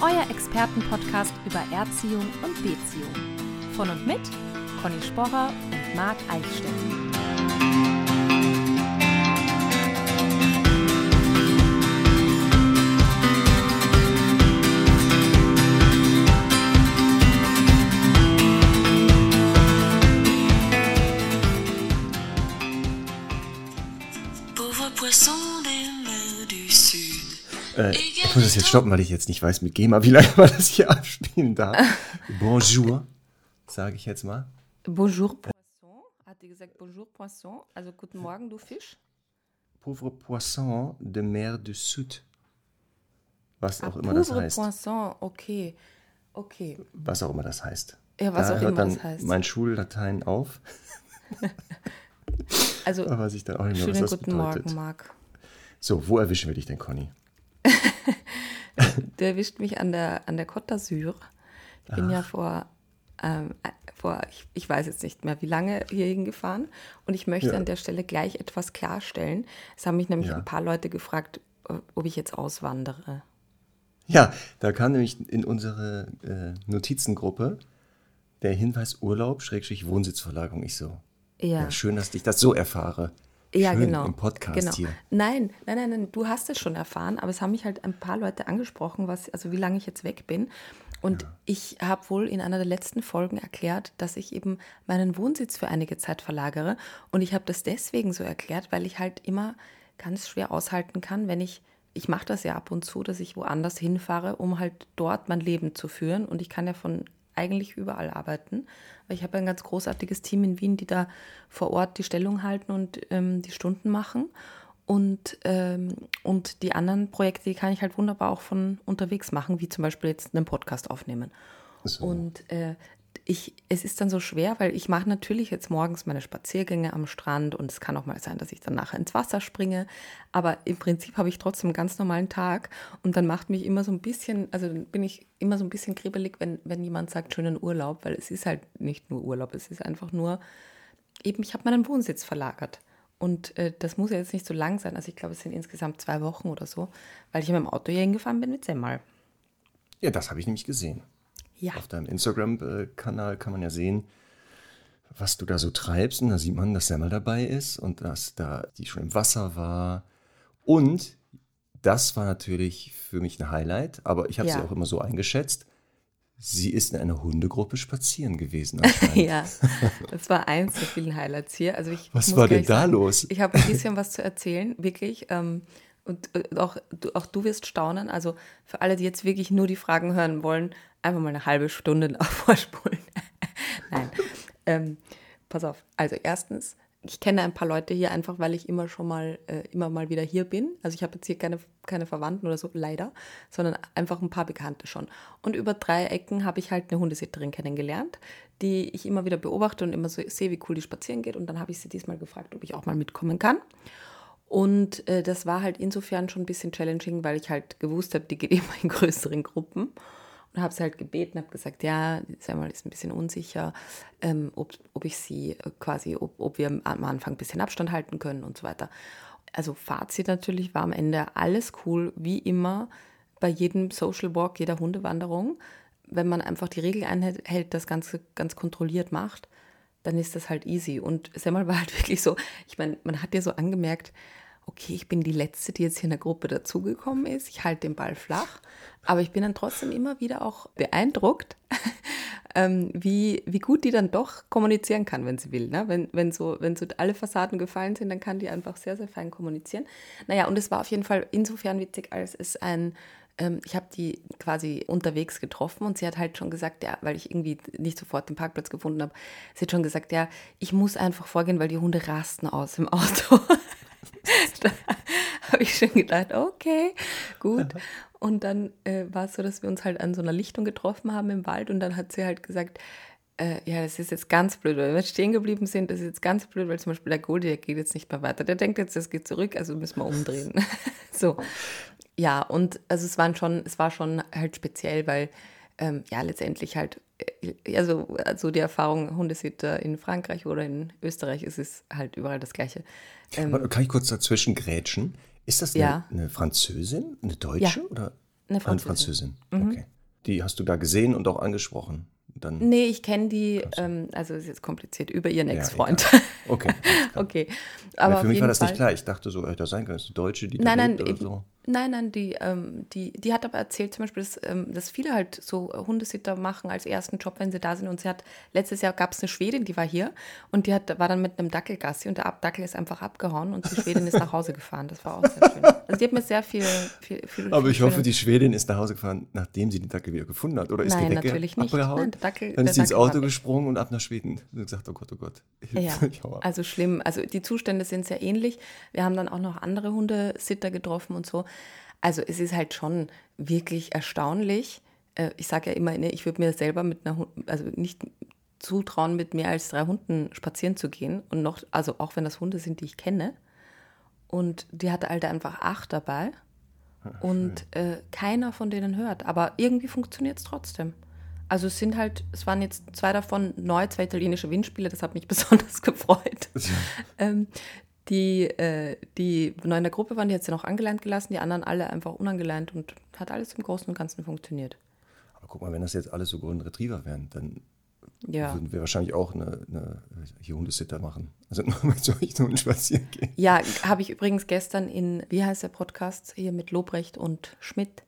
euer Expertenpodcast über Erziehung und Beziehung. Von und mit Conny Sporrer und Marc Eichstätt. Ich muss das jetzt stoppen, weil ich jetzt nicht weiß mit GEMA, wie lange man das hier abspielen darf. Bonjour, sage ich jetzt mal. Bonjour Poisson, hat die gesagt Bonjour Poisson, also guten Morgen, du Fisch. Pauvre Poisson de mer du Sud. Was Ah, auch immer das pauvre heißt. Poisson, okay, okay. Was auch immer das heißt. Ja, was da auch hört immer dann das heißt. mein Schullatein auf, Also, aber weiß ich dann auch nicht mehr, was schönen das guten bedeutet. Morgen, Marc. So, wo erwischen wir dich denn, Conny? Der erwischt mich an der, an der Côte d'Azur. Ich bin ja vor, ähm, äh, vor ich, ich weiß jetzt nicht mehr, wie lange hierhin gefahren. Und ich möchte Ja. an der Stelle gleich etwas klarstellen. Es haben mich nämlich Ja. ein paar Leute gefragt, äh, ob ich jetzt auswandere. Ja, da kam nämlich in unsere äh, Notizengruppe der Hinweis Urlaub, Schrägstrich Wohnsitzverlagerung. Ich so, Ja. ja, schön, dass ich das so erfahre. Ja, schön genau. Im Podcast genau. hier. Nein, nein, nein, nein, du hast es schon erfahren, aber es haben mich halt ein paar Leute angesprochen, was, also wie lange ich jetzt weg bin. Und ich habe wohl in einer der letzten Folgen erklärt, dass ich eben meinen Wohnsitz für einige Zeit verlagere. Und ich habe das deswegen so erklärt, weil ich halt immer ganz schwer aushalten kann, wenn ich, ich mache das ja ab und zu, dass ich woanders hinfahre, um halt dort mein Leben zu führen. Und ich kann ja von eigentlich überall arbeiten. Weil ich habe ein ganz großartiges Team in Wien, die da vor Ort die Stellung halten und ähm, die Stunden machen. Und, ähm, und die anderen Projekte, die kann ich halt wunderbar auch von unterwegs machen, wie zum Beispiel jetzt einen Podcast aufnehmen. So. Und äh, ich, es ist dann so schwer, weil ich mache natürlich jetzt morgens meine Spaziergänge am Strand und es kann auch mal sein, dass ich dann nachher ins Wasser springe. Aber im Prinzip habe ich trotzdem einen ganz normalen Tag und dann macht mich immer so ein bisschen, also bin ich immer so ein bisschen kribbelig, wenn, wenn jemand sagt, schönen Urlaub, weil es ist halt nicht nur Urlaub, es ist einfach nur, eben, ich habe meinen Wohnsitz verlagert. Und äh, das muss ja jetzt nicht so lang sein. Also ich glaube, es sind insgesamt zwei Wochen oder so, weil ich mit dem Auto hier hingefahren bin mit Semmel. Ja, das habe ich nämlich gesehen. Ja. Auf deinem Instagram-Kanal kann man ja sehen, was du da so treibst. Und da sieht man, dass Semmel dabei ist und dass da die schon im Wasser war. Und das war natürlich für mich ein Highlight, aber ich habe sie Ja. auch immer so eingeschätzt. Sie ist in einer Hundegruppe spazieren gewesen. Ja, das war eins der vielen Highlights hier. Also ich Was war denn da sagen, los? Ich habe ein bisschen was zu erzählen, wirklich. Ähm, und äh, auch, auch du wirst staunen. Also für alle, die jetzt wirklich nur die Fragen hören wollen, einfach mal eine halbe Stunde vorspulen. Nein. Ähm, pass auf. Also erstens, ich kenne ein paar Leute hier einfach, weil ich immer schon mal, äh, immer mal wieder hier bin. Also ich habe jetzt hier keine, keine Verwandten oder so, leider, sondern einfach ein paar Bekannte schon. Und über drei Ecken habe ich halt eine Hundesitterin kennengelernt, die ich immer wieder beobachte und immer so sehe, wie cool die spazieren geht. Und dann habe ich sie diesmal gefragt, ob ich auch mal mitkommen kann. Und äh, das war halt insofern schon ein bisschen challenging, weil ich halt gewusst habe, die geht immer in größeren Gruppen. Und habe sie halt gebeten, habe gesagt, ja, Samuel ist ein bisschen unsicher, ähm, ob, ob ich sie äh, quasi, ob, ob wir am Anfang ein bisschen Abstand halten können und so weiter. Also Fazit natürlich war am Ende alles cool, wie immer bei jedem Social Walk, jeder Hundewanderung. Wenn man einfach die Regel einhält, das Ganze ganz kontrolliert macht, dann ist das halt easy. Und Semmel war halt wirklich so, ich meine, man hat ja so angemerkt, okay, ich bin die Letzte, die jetzt hier in der Gruppe dazugekommen ist. Ich halte den Ball flach. Aber ich bin dann trotzdem immer wieder auch beeindruckt, ähm, wie, wie gut die dann doch kommunizieren kann, wenn sie will. Ne? Wenn, wenn, so, wenn so alle Fassaden gefallen sind, dann kann die einfach sehr, sehr fein kommunizieren. Naja, und es war auf jeden Fall insofern witzig, als es ein ähm, ich habe die quasi unterwegs getroffen und sie hat halt schon gesagt, ja, weil ich irgendwie nicht sofort den Parkplatz gefunden habe, sie hat schon gesagt, ja, ich muss einfach vorgehen, weil die Hunde rasten aus im Auto. da habe ich schon gedacht, okay, gut. Und dann äh, war es so, dass wir uns halt an so einer Lichtung getroffen haben im Wald und dann hat sie halt gesagt, äh, ja, das ist jetzt ganz blöd, weil wir stehen geblieben sind, das ist jetzt ganz blöd, weil zum Beispiel der Goldie, der geht jetzt nicht mehr weiter. Der denkt jetzt, das geht zurück, also müssen wir umdrehen. so. Ja, und also es waren schon, es war schon halt speziell, weil ähm, ja letztendlich halt, also, also die Erfahrung Hundesitter in Frankreich oder in Österreich ist es halt überall das Gleiche. Ähm, Kann ich kurz dazwischen grätschen? Ist das eine, ja. eine Französin, eine Deutsche ja, oder eine Französin? Eine Französin. Mhm. Okay. Die hast du da gesehen und auch angesprochen? Dann nee, ich kenne die, ähm, also ist jetzt kompliziert, über ihren Ex-Freund. Ja, okay. okay. Aber für mich war das Fall, nicht klar. Ich dachte so, hätte das sein können, das ist eine Deutsche, die nein, da nein, lebt oder so. Nein, nein, die, ähm, die, die hat aber erzählt zum Beispiel, dass, ähm, dass viele halt so Hundesitter machen als ersten Job, wenn sie da sind. Und sie hat, letztes Jahr gab es eine Schwedin, die war hier und die hat, war dann mit einem Dackelgassi und der Dackel ist einfach abgehauen und die Schwedin ist nach Hause gefahren. Das war auch sehr schön. Also die hat mir sehr viel, viel, viel Aber ich hoffe, die Schwedin ist nach Hause gefahren, nachdem sie den Dackel wieder gefunden hat. Oder ist nein, der Dackel natürlich nicht. abgehauen? Nein, der Dackel, dann ist sie ins Auto gesprungen und ab nach Schweden. Und gesagt, oh Gott, oh Gott. Ja, also schlimm. Also die Zustände sind sehr ähnlich. Wir haben dann auch noch andere Hundesitter getroffen und so. Also es ist halt schon wirklich erstaunlich. Äh, ich sage ja immer, ne, ich würde mir selber mit einer, also nicht zutrauen, mit mehr als drei Hunden spazieren zu gehen. Und noch, also auch wenn das Hunde sind, die ich kenne. Und die hatte halt einfach acht dabei. Ach, und äh, keiner von denen hört. Aber irgendwie funktioniert es trotzdem. Also es sind halt, es waren jetzt zwei davon neu, zwei italienische Windspiele, das hat mich besonders gefreut. Ähm, die, äh, die neu in der Gruppe waren, die hat sie noch angeleint gelassen, die anderen alle einfach unangeleint und hat alles im Großen und Ganzen funktioniert. Aber guck mal, wenn das jetzt alles so Golden Retriever wären, dann ja. würden wir wahrscheinlich auch eine, eine hier Hundesitter machen. Also nur mit solchen Hunden spazieren gehen. Ja, habe ich übrigens gestern in, wie heißt der Podcast, hier mit Lobrecht und Schmidt.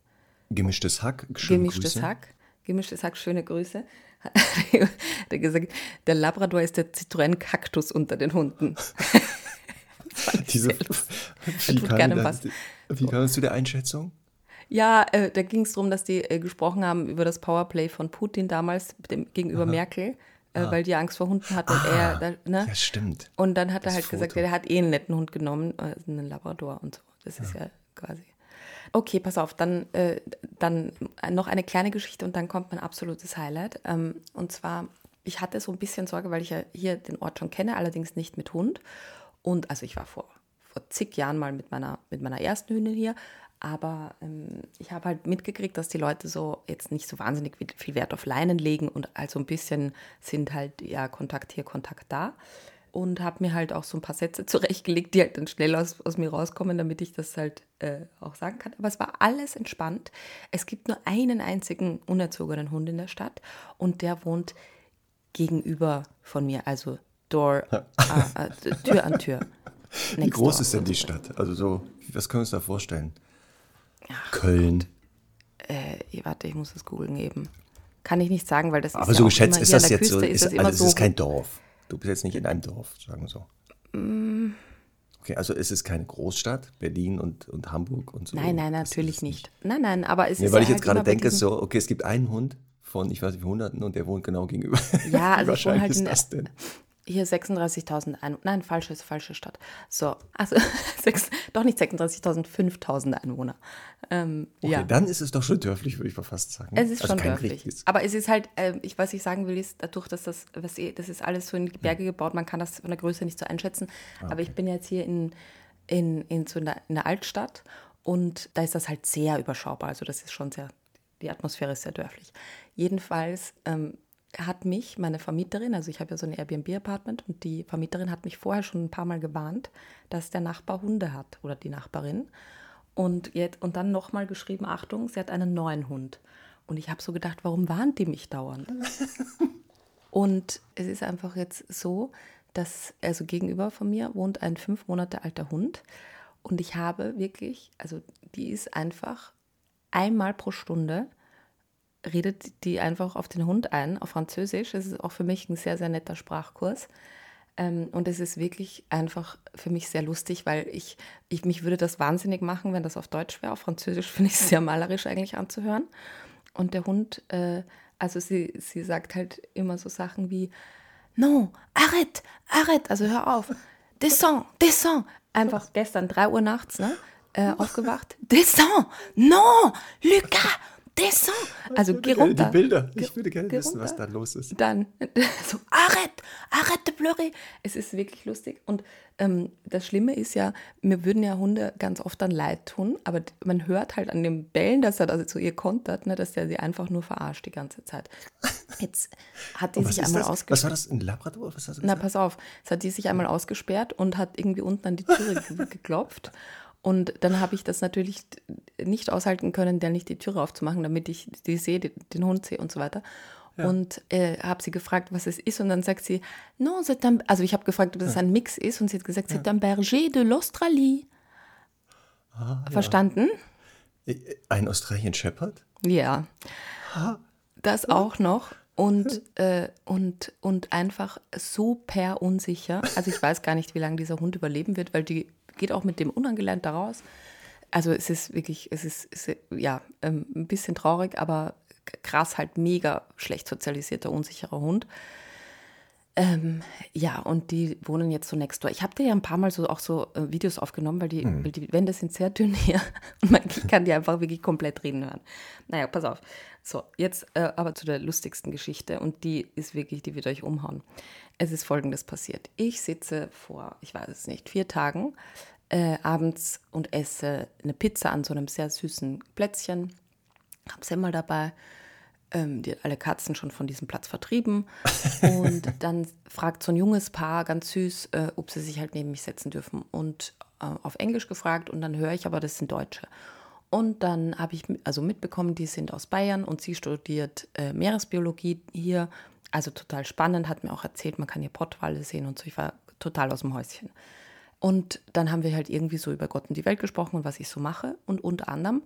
Gemischtes Hack. Schöne Gemischtes Grüße. Hack. Gemischtes Hack, schöne Grüße. der gesagt, der Labrador ist der Citroën-Kaktus unter den Hunden. Diese, wie, gerne das, wie kam es zu der Einschätzung? Ja, äh, da ging es darum, dass die äh, gesprochen haben über das Powerplay von Putin damals dem, gegenüber Aha. Merkel, äh, ah. weil die Angst vor Hunden hat und ah, er. Da, ne? Ja, stimmt. Und dann hat das er halt Foto. gesagt, er hat eh einen netten Hund genommen, äh, einen Labrador und so. Das ja. ist ja quasi. Okay, pass auf, dann, äh, dann noch eine kleine Geschichte und dann kommt mein absolutes Highlight. Ähm, und zwar, ich hatte so ein bisschen Sorge, weil ich ja hier den Ort schon kenne, allerdings nicht mit Hund. Und also ich war vor, vor zig Jahren mal mit meiner, mit meiner ersten Hündin hier, aber ähm, ich habe halt mitgekriegt, dass die Leute so jetzt nicht so wahnsinnig viel Wert auf Leinen legen und also ein bisschen sind halt ja Kontakt hier, Kontakt da. Und habe mir halt auch so ein paar Sätze zurechtgelegt, die halt dann schnell aus, aus mir rauskommen, damit ich das halt äh, auch sagen kann. Aber es war alles entspannt. Es gibt nur einen einzigen unerzogenen Hund in der Stadt und der wohnt gegenüber von mir, also Door, äh, äh, Tür an Tür. Wie groß door. ist denn die Stadt? Also so, was können wir uns da vorstellen? Ach, Köln. Äh, warte, ich muss das googeln eben. Kann ich nicht sagen, weil das Aber ist so ja geschätzt ist das jetzt so, ist, ist also es ist kein Dorf. Du bist jetzt nicht in einem Dorf, sagen wir so. Mm. Okay, also es ist keine Großstadt, Berlin und, und Hamburg und so. Nein, nein, natürlich nicht. nicht. Nein, nein, aber es nee, ist. Weil ja ich jetzt halt gerade denke, so, okay, es gibt einen Hund von, ich weiß nicht, wie Hunderten und der wohnt genau gegenüber. Ja, also Wie wahrscheinlich halt ist das denn? Hier 36.000 Einwohner. Nein, falsche, falsche Stadt. So, also sechs, doch nicht 36.000, 5.000 Einwohner. Ähm, okay, ja. dann ist es doch schon dörflich, würde ich mal fast sagen. Es ist also schon dörflich. Richtiges. Aber es ist halt, äh, ich, was ich sagen will, ist, dadurch, dass das, was, das ist alles so in die Berge gebaut, man kann das von der Größe nicht so einschätzen. Ah, okay. Aber ich bin jetzt hier in, in, in, so einer, in der Altstadt und da ist das halt sehr überschaubar. Also das ist schon sehr, die Atmosphäre ist sehr dörflich. Jedenfalls ähm, hat mich meine Vermieterin, also ich habe ja so ein Airbnb-Apartment und die Vermieterin hat mich vorher schon ein paar Mal gewarnt, dass der Nachbar Hunde hat oder die Nachbarin. Und, jetzt, und dann nochmal geschrieben, Achtung, sie hat einen neuen Hund. Und ich habe so gedacht, warum warnt die mich dauernd? und es ist einfach jetzt so, dass, also gegenüber von mir wohnt ein fünf Monate alter Hund. Und ich habe wirklich, also die ist einfach einmal pro Stunde redet die einfach auf den Hund ein, auf Französisch. Es ist auch für mich ein sehr, sehr netter Sprachkurs. Ähm, und es ist wirklich einfach für mich sehr lustig, weil ich, ich mich würde das wahnsinnig machen, wenn das auf Deutsch wäre. Auf Französisch finde ich es sehr malerisch eigentlich anzuhören. Und der Hund, äh, also sie, sie sagt halt immer so Sachen wie, no, arrête, arrête, also hör auf, descends, descends. Einfach gestern, 3 Uhr nachts, ne? äh, aufgewacht. Descends! Non! Lucas! Descends! Also geh runter. Die Bilder. Ich würde gerne geh wissen, was runter. da los ist. Dann so, arrête, arrête de pleurer. Es ist wirklich lustig. Und ähm, das Schlimme ist ja, mir würden ja Hunde ganz oft dann leid tun, aber man hört halt an dem Bellen, dass er da zu ihr kontert, ne, dass der sie einfach nur verarscht die ganze Zeit. Jetzt hat die was sich einmal das? ausgesperrt. Was war das? Ein Labrador? Was hast du Na, pass auf. Es hat die sich einmal ausgesperrt und hat irgendwie unten an die Türe ge- geklopft. Und dann habe ich das natürlich nicht aushalten können, der nicht die Türe aufzumachen, damit ich die sehe, den Hund sehe und so weiter. Und äh, habe sie gefragt, was es ist. Und dann sagt sie, non, c'est un, also ich habe gefragt, ob das ein Mix ist. Und sie hat gesagt, c'est un berger de l'Australie. Verstanden? Ein Australian Shepherd? Ja. Das auch noch. Und, äh, und, und einfach super unsicher. Also ich weiß gar nicht, wie lange dieser Hund überleben wird, weil die geht auch mit dem unangelernt da raus. Also es ist wirklich, es ist, es ja ähm, ein bisschen traurig, aber krass halt mega schlecht sozialisierter, unsicherer Hund. Ähm, ja, und die wohnen jetzt so next door. Ich habe dir ja ein paar Mal so auch so äh, Videos aufgenommen, weil die, weil die Wände sind sehr dünn hier und man kann die einfach wirklich komplett reden hören. Naja, pass auf. So, jetzt äh, aber zu der lustigsten Geschichte und die ist wirklich, die wird euch umhauen. Es ist folgendes passiert. Ich sitze vor, ich weiß es nicht, vier Tagen äh, abends und esse eine Pizza an so einem sehr süßen Plätzchen. Hab Semmel dabei ähm, die, alle Katzen schon von diesem Platz vertrieben. Und dann fragt so ein junges Paar ganz süß, äh, ob sie sich halt neben mich setzen dürfen. Und äh, auf Englisch gefragt und dann höre ich aber, das sind Deutsche. Und dann habe ich also mitbekommen, die sind aus Bayern und sie studiert äh, Meeresbiologie hier. Also total spannend, hat mir auch erzählt, man kann hier Pottwale sehen und so. Ich war total aus dem Häuschen. Und dann haben wir halt irgendwie so über Gott und die Welt gesprochen und was ich so mache. Und unter anderem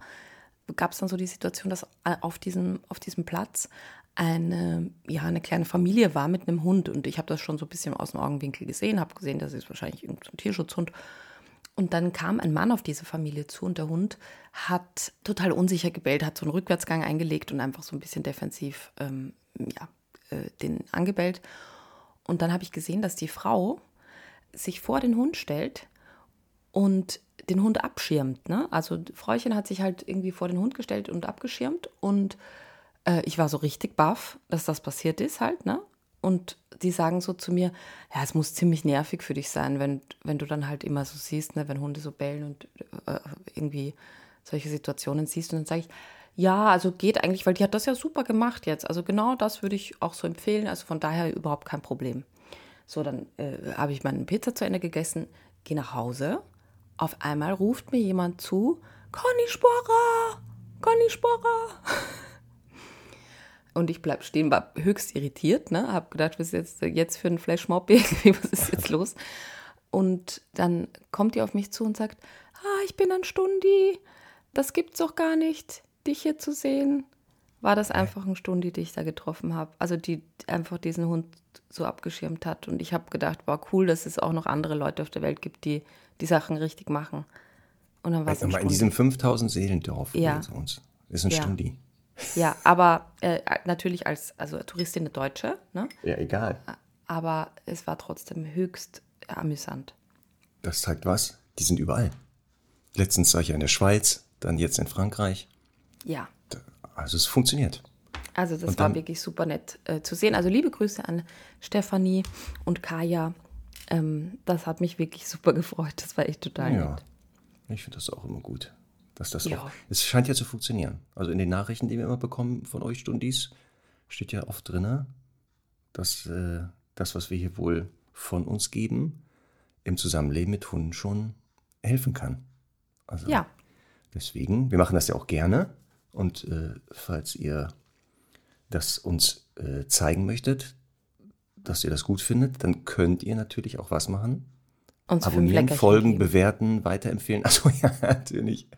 gab es dann so die Situation, dass äh, auf diesem, auf diesem Platz eine, ja, eine kleine Familie war mit einem Hund. Und ich habe das schon so ein bisschen aus dem Augenwinkel gesehen, habe gesehen, das ist wahrscheinlich irgendein Tierschutzhund. Und dann kam ein Mann auf diese Familie zu und der Hund hat total unsicher gebellt, hat so einen Rückwärtsgang eingelegt und einfach so ein bisschen defensiv ähm, ja, äh, den angebellt. Und dann habe ich gesehen, dass die Frau sich vor den Hund stellt und den Hund abschirmt. Ne? Also Fräuchen hat sich halt irgendwie vor den Hund gestellt und abgeschirmt und äh, ich war so richtig baff, dass das passiert ist halt. Ne? Und die sagen so zu mir, ja, es muss ziemlich nervig für dich sein, wenn, wenn du dann halt immer so siehst, ne, wenn Hunde so bellen und äh, irgendwie solche Situationen siehst. Und dann sage ich, ja, also geht eigentlich, weil die hat das ja super gemacht jetzt. Also genau das würde ich auch so empfehlen. Also von daher überhaupt kein Problem. So, dann äh, habe ich meine Pizza zu Ende gegessen, gehe nach Hause. Auf einmal ruft mir jemand zu, Conny Sporrer, Conny Sporrer. Und ich bleib stehen, war höchst irritiert, ne? Hab gedacht, was ist jetzt, jetzt für ein Flashmob irgendwie, was ist jetzt los? Und dann kommt die auf mich zu und sagt, ah, ich bin ein Stundi, das gibt's doch gar nicht, dich hier zu sehen. War das einfach ein Stundi, die ich da getroffen habe. Also die einfach diesen Hund so abgeschirmt hat. Und ich habe gedacht, war cool, dass es auch noch andere Leute auf der Welt gibt, die die Sachen richtig machen. Und dann war es Also ein mal in diesem 5000 Seelendorf Ja. bei uns. Ist ein Ja. Stundi. Ja, aber äh, natürlich als also Touristin eine Deutsche, ne? Ja, egal. aber es war trotzdem höchst amüsant. Das zeigt was. Die sind überall. Letztens war ich ja in der Schweiz, dann jetzt in Frankreich. Ja, Also es funktioniert. also das Und war dann- wirklich super nett äh, zu sehen. Also liebe Grüße an Stefanie und Kaya. Ähm, das hat mich wirklich super gefreut. Das war echt total Ja. nett. Ich finde das auch immer gut. Dass das Ja. auch, es scheint ja zu funktionieren. Also in den Nachrichten, die wir immer bekommen von euch Stundis, steht ja oft drin, dass äh, das, was wir hier wohl von uns geben, im Zusammenleben mit Hunden schon helfen kann. Also Ja, Deswegen, wir machen das ja auch gerne. Und äh, falls ihr das uns äh, zeigen möchtet, dass ihr das gut findet, dann könnt ihr natürlich auch was machen. Uns Abonnieren, folgen, geben. bewerten, weiterempfehlen. Also ja, natürlich.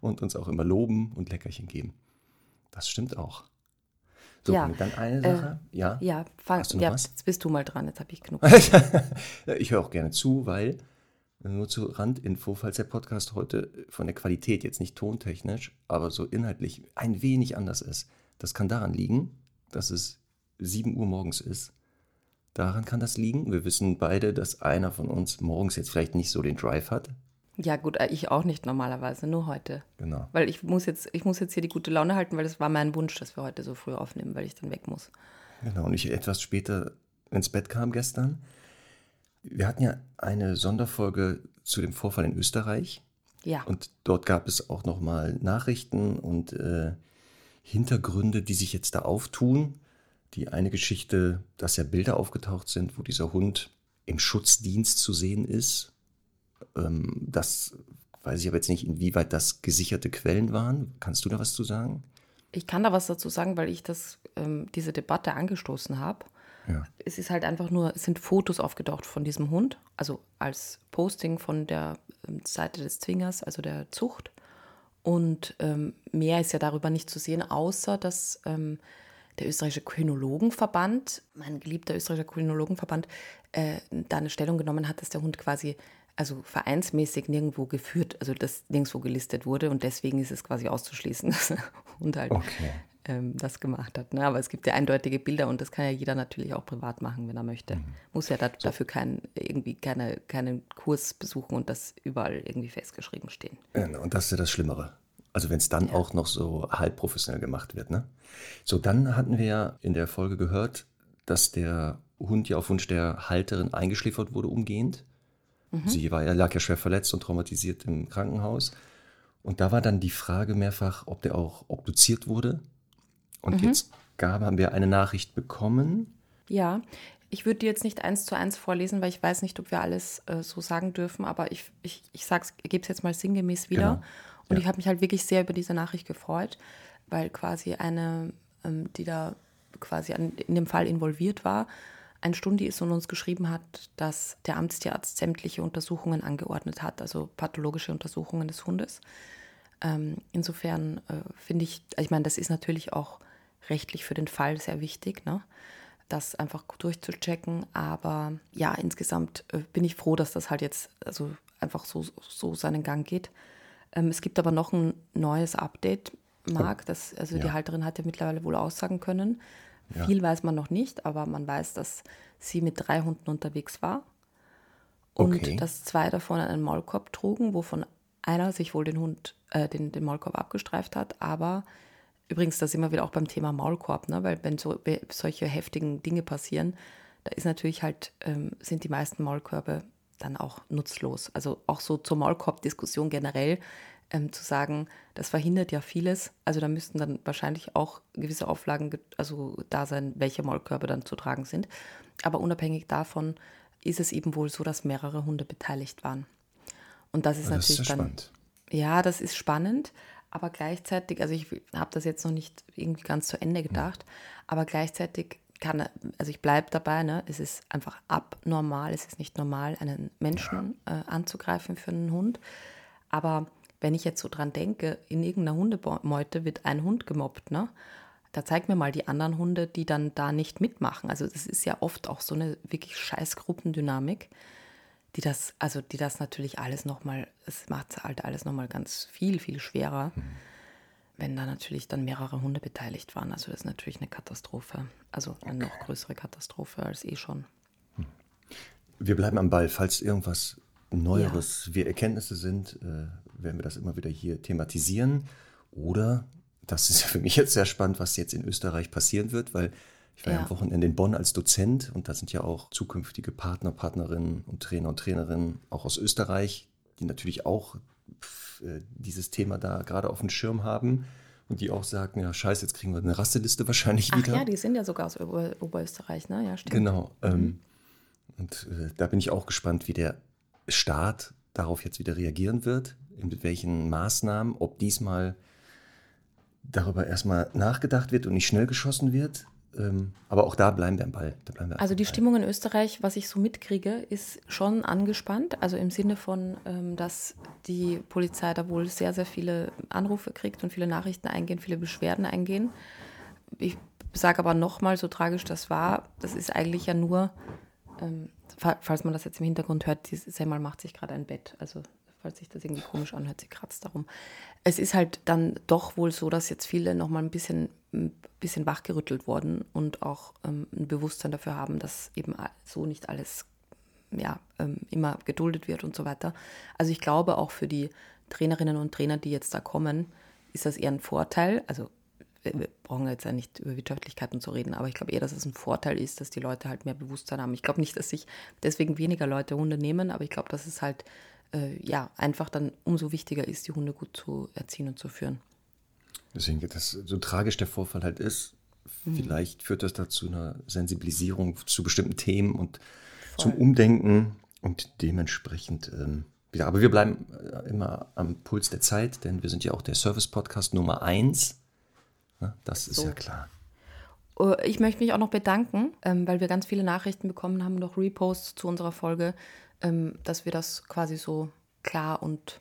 Und uns auch immer loben und Leckerchen geben. Das stimmt auch. So, Ja, dann eine Sache. ja. Ja, fang, Hast du noch ja was? jetzt bist du mal dran. Jetzt habe ich genug. Ich höre auch gerne zu, weil äh, nur zur Randinfo, falls der Podcast heute von der Qualität jetzt nicht tontechnisch, aber so inhaltlich ein wenig anders ist. Das kann daran liegen, dass es 7 Uhr morgens ist. Daran kann das liegen. Wir wissen beide, dass einer von uns morgens jetzt vielleicht nicht so den Drive hat. Ja, gut, äh, ich auch nicht normalerweise, nur heute. Genau. Weil ich muss jetzt, ich muss jetzt hier die gute Laune halten, weil das war mein Wunsch, dass wir heute so früh aufnehmen, weil ich dann weg muss. Genau, und ich etwas später ins Bett kam gestern. Wir hatten ja eine Sonderfolge zu dem Vorfall in Österreich. Ja. Und dort gab es auch nochmal Nachrichten und äh, Hintergründe, die sich jetzt da auftun. Die eine Geschichte, dass ja Bilder aufgetaucht sind, wo dieser Hund im Schutzdienst zu sehen ist. Ähm, das weiß ich aber jetzt nicht, inwieweit das gesicherte Quellen waren. Kannst du da was zu sagen? Ich kann da was dazu sagen, weil ich das, ähm, diese Debatte angestoßen habe. Ja. Es ist halt einfach nur, es sind Fotos aufgetaucht von diesem Hund, also als Posting von der ähm, Seite des Zwingers, also der Zucht. Und ähm, mehr ist ja darüber nicht zu sehen, außer dass ähm, der österreichische Kynologenverband, mein geliebter österreichischer Kynologenverband, äh, da eine Stellung genommen hat, dass der Hund quasi also vereinsmäßig nirgendwo geführt, also das nirgendwo gelistet wurde und deswegen ist es quasi auszuschließen, dass der Hund halt Okay. ähm, das gemacht hat. Ne? Aber es gibt ja eindeutige Bilder und das kann ja jeder natürlich auch privat machen, wenn er möchte. Muss ja da, dafür kein, irgendwie keine, keinen Kurs besuchen und das überall irgendwie festgeschrieben stehen. Ja, und das ist ja das Schlimmere. Also wenn es dann auch noch so halb professionell gemacht wird. Ne? So, dann hatten wir ja in der Folge gehört, dass der Hund ja auf Wunsch der Halterin eingeschläfert wurde umgehend. Sie war, er lag ja schwer verletzt und traumatisiert im Krankenhaus. Und da war dann die Frage mehrfach, ob der auch obduziert wurde. Und jetzt gab, haben wir eine Nachricht bekommen. Ja, ich würde die jetzt nicht eins zu eins vorlesen, weil ich weiß nicht, ob wir alles äh, so sagen dürfen, aber ich, ich, ich gebe es jetzt mal sinngemäß wieder. Genau. Und Ja. ich habe mich halt wirklich sehr über diese Nachricht gefreut, weil quasi eine, ähm, die da quasi an, in dem Fall involviert war, ein Stundi ist und uns geschrieben hat, dass der Amtstierarzt sämtliche Untersuchungen angeordnet hat, also pathologische Untersuchungen des Hundes. Ähm, insofern äh, finde ich, ich meine, das ist natürlich auch rechtlich für den Fall sehr wichtig, ne? Das einfach durchzuchecken. Aber ja, insgesamt äh, bin ich froh, dass das halt jetzt also einfach so, so seinen Gang geht. Ähm, es gibt aber noch ein neues Update, Marc. Das, also die Ja. Halterin hat ja mittlerweile wohl aussagen können. Ja. Viel weiß man noch nicht, aber man weiß, dass sie mit drei Hunden unterwegs war und Okay. dass zwei davon einen Maulkorb trugen, wovon einer sich wohl den Hund, äh, den, den Maulkorb abgestreift hat. Aber übrigens, da sind wir wieder auch beim Thema Maulkorb, ne? weil wenn so solche heftigen Dinge passieren, da ist natürlich halt, ähm, sind die meisten Maulkörbe dann auch nutzlos. Also auch so zur Maulkorb-Diskussion generell ähm, zu sagen, das verhindert ja vieles. Also da müssten dann wahrscheinlich auch gewisse Auflagen ge- also da sein, welche Maulkörbe dann zu tragen sind. Aber unabhängig davon ist es eben wohl so, dass mehrere Hunde beteiligt waren. Und das ist Das ist natürlich ja dann. spannend. Ja, das ist spannend, aber gleichzeitig, also ich habe das jetzt noch nicht irgendwie ganz zu Ende gedacht, aber gleichzeitig kann, also ich bleibe dabei, ne, es ist einfach abnormal, es ist nicht normal, einen Menschen äh, anzugreifen für einen Hund. Aber wenn ich jetzt so dran denke, in irgendeiner Hundemeute wird ein Hund gemobbt, ne? Da zeig mir mal die anderen Hunde, die dann da nicht mitmachen. Also das ist ja oft auch so eine wirklich scheiß Gruppendynamik die das, also die das natürlich alles nochmal, es macht halt alles nochmal ganz viel, viel schwerer, wenn da natürlich dann mehrere Hunde beteiligt waren. Also das ist natürlich eine Katastrophe. Also eine noch größere Katastrophe als eh schon. Wir bleiben am Ball. Falls irgendwas Neueres, wir Erkenntnisse sind, äh, werden wir das immer wieder hier thematisieren. Oder, das ist ja für mich jetzt sehr spannend, was jetzt in Österreich passieren wird, weil ich war ja. Am Wochenende in Bonn als Dozent und da sind ja auch zukünftige Partner, Partnerinnen und Trainer und Trainerinnen auch aus Österreich, die natürlich auch äh, dieses Thema da gerade auf dem Schirm haben und die auch sagen, ja scheiße, jetzt kriegen wir eine Rasseliste wahrscheinlich Ach wieder. ja, die sind ja sogar aus Ober Oberösterreich, ne? Ja, stimmt. Genau. Ähm, und äh, da bin ich auch gespannt, wie der Staat darauf jetzt wieder reagieren wird, mit welchen Maßnahmen, ob diesmal darüber erstmal nachgedacht wird und nicht schnell geschossen wird. Ähm, aber auch da bleiben wir am Ball. Wir Also die Ball. Stimmung in Österreich, was ich so mitkriege, ist schon angespannt. Also im Sinne von, ähm, dass die Polizei da wohl sehr, sehr viele Anrufe kriegt und viele Nachrichten eingehen, viele Beschwerden eingehen. Ich sage aber nochmal, so tragisch das war, das ist eigentlich ja nur, ähm, fa- falls man das jetzt im Hintergrund hört, Semmel macht sich gerade ein Bett. Also falls sich das irgendwie komisch anhört, sie kratzt darum. Es ist halt dann doch wohl so, dass jetzt viele nochmal ein bisschen, ein bisschen wachgerüttelt wurden und auch ähm, ein Bewusstsein dafür haben, dass eben so nicht alles ja, ähm, immer geduldet wird und so weiter. Also ich glaube auch für die Trainerinnen und Trainer, die jetzt da kommen, ist das eher ein Vorteil. Also wir brauchen jetzt ja nicht über Wirtschaftlichkeiten zu reden, aber ich glaube eher, dass es ein Vorteil ist, dass die Leute halt mehr Bewusstsein haben. Ich glaube nicht, dass sich deswegen weniger Leute Hunde nehmen, aber ich glaube, dass es halt äh, ja einfach dann umso wichtiger ist, die Hunde gut zu erziehen und zu führen. Deswegen, das, so tragisch der Vorfall halt ist, mhm. vielleicht führt das dazu einer Sensibilisierung zu bestimmten Themen und Voll. zum Umdenken und dementsprechend ähm, wieder. Aber wir bleiben äh, immer am Puls der Zeit, denn wir sind ja auch der Service-Podcast Nummer eins Ne? Das ist so. ja klar. Oh, ich möchte mich auch noch bedanken, ähm, weil wir ganz viele Nachrichten bekommen haben, noch Reposts zu unserer Folge, ähm, dass wir das quasi so klar und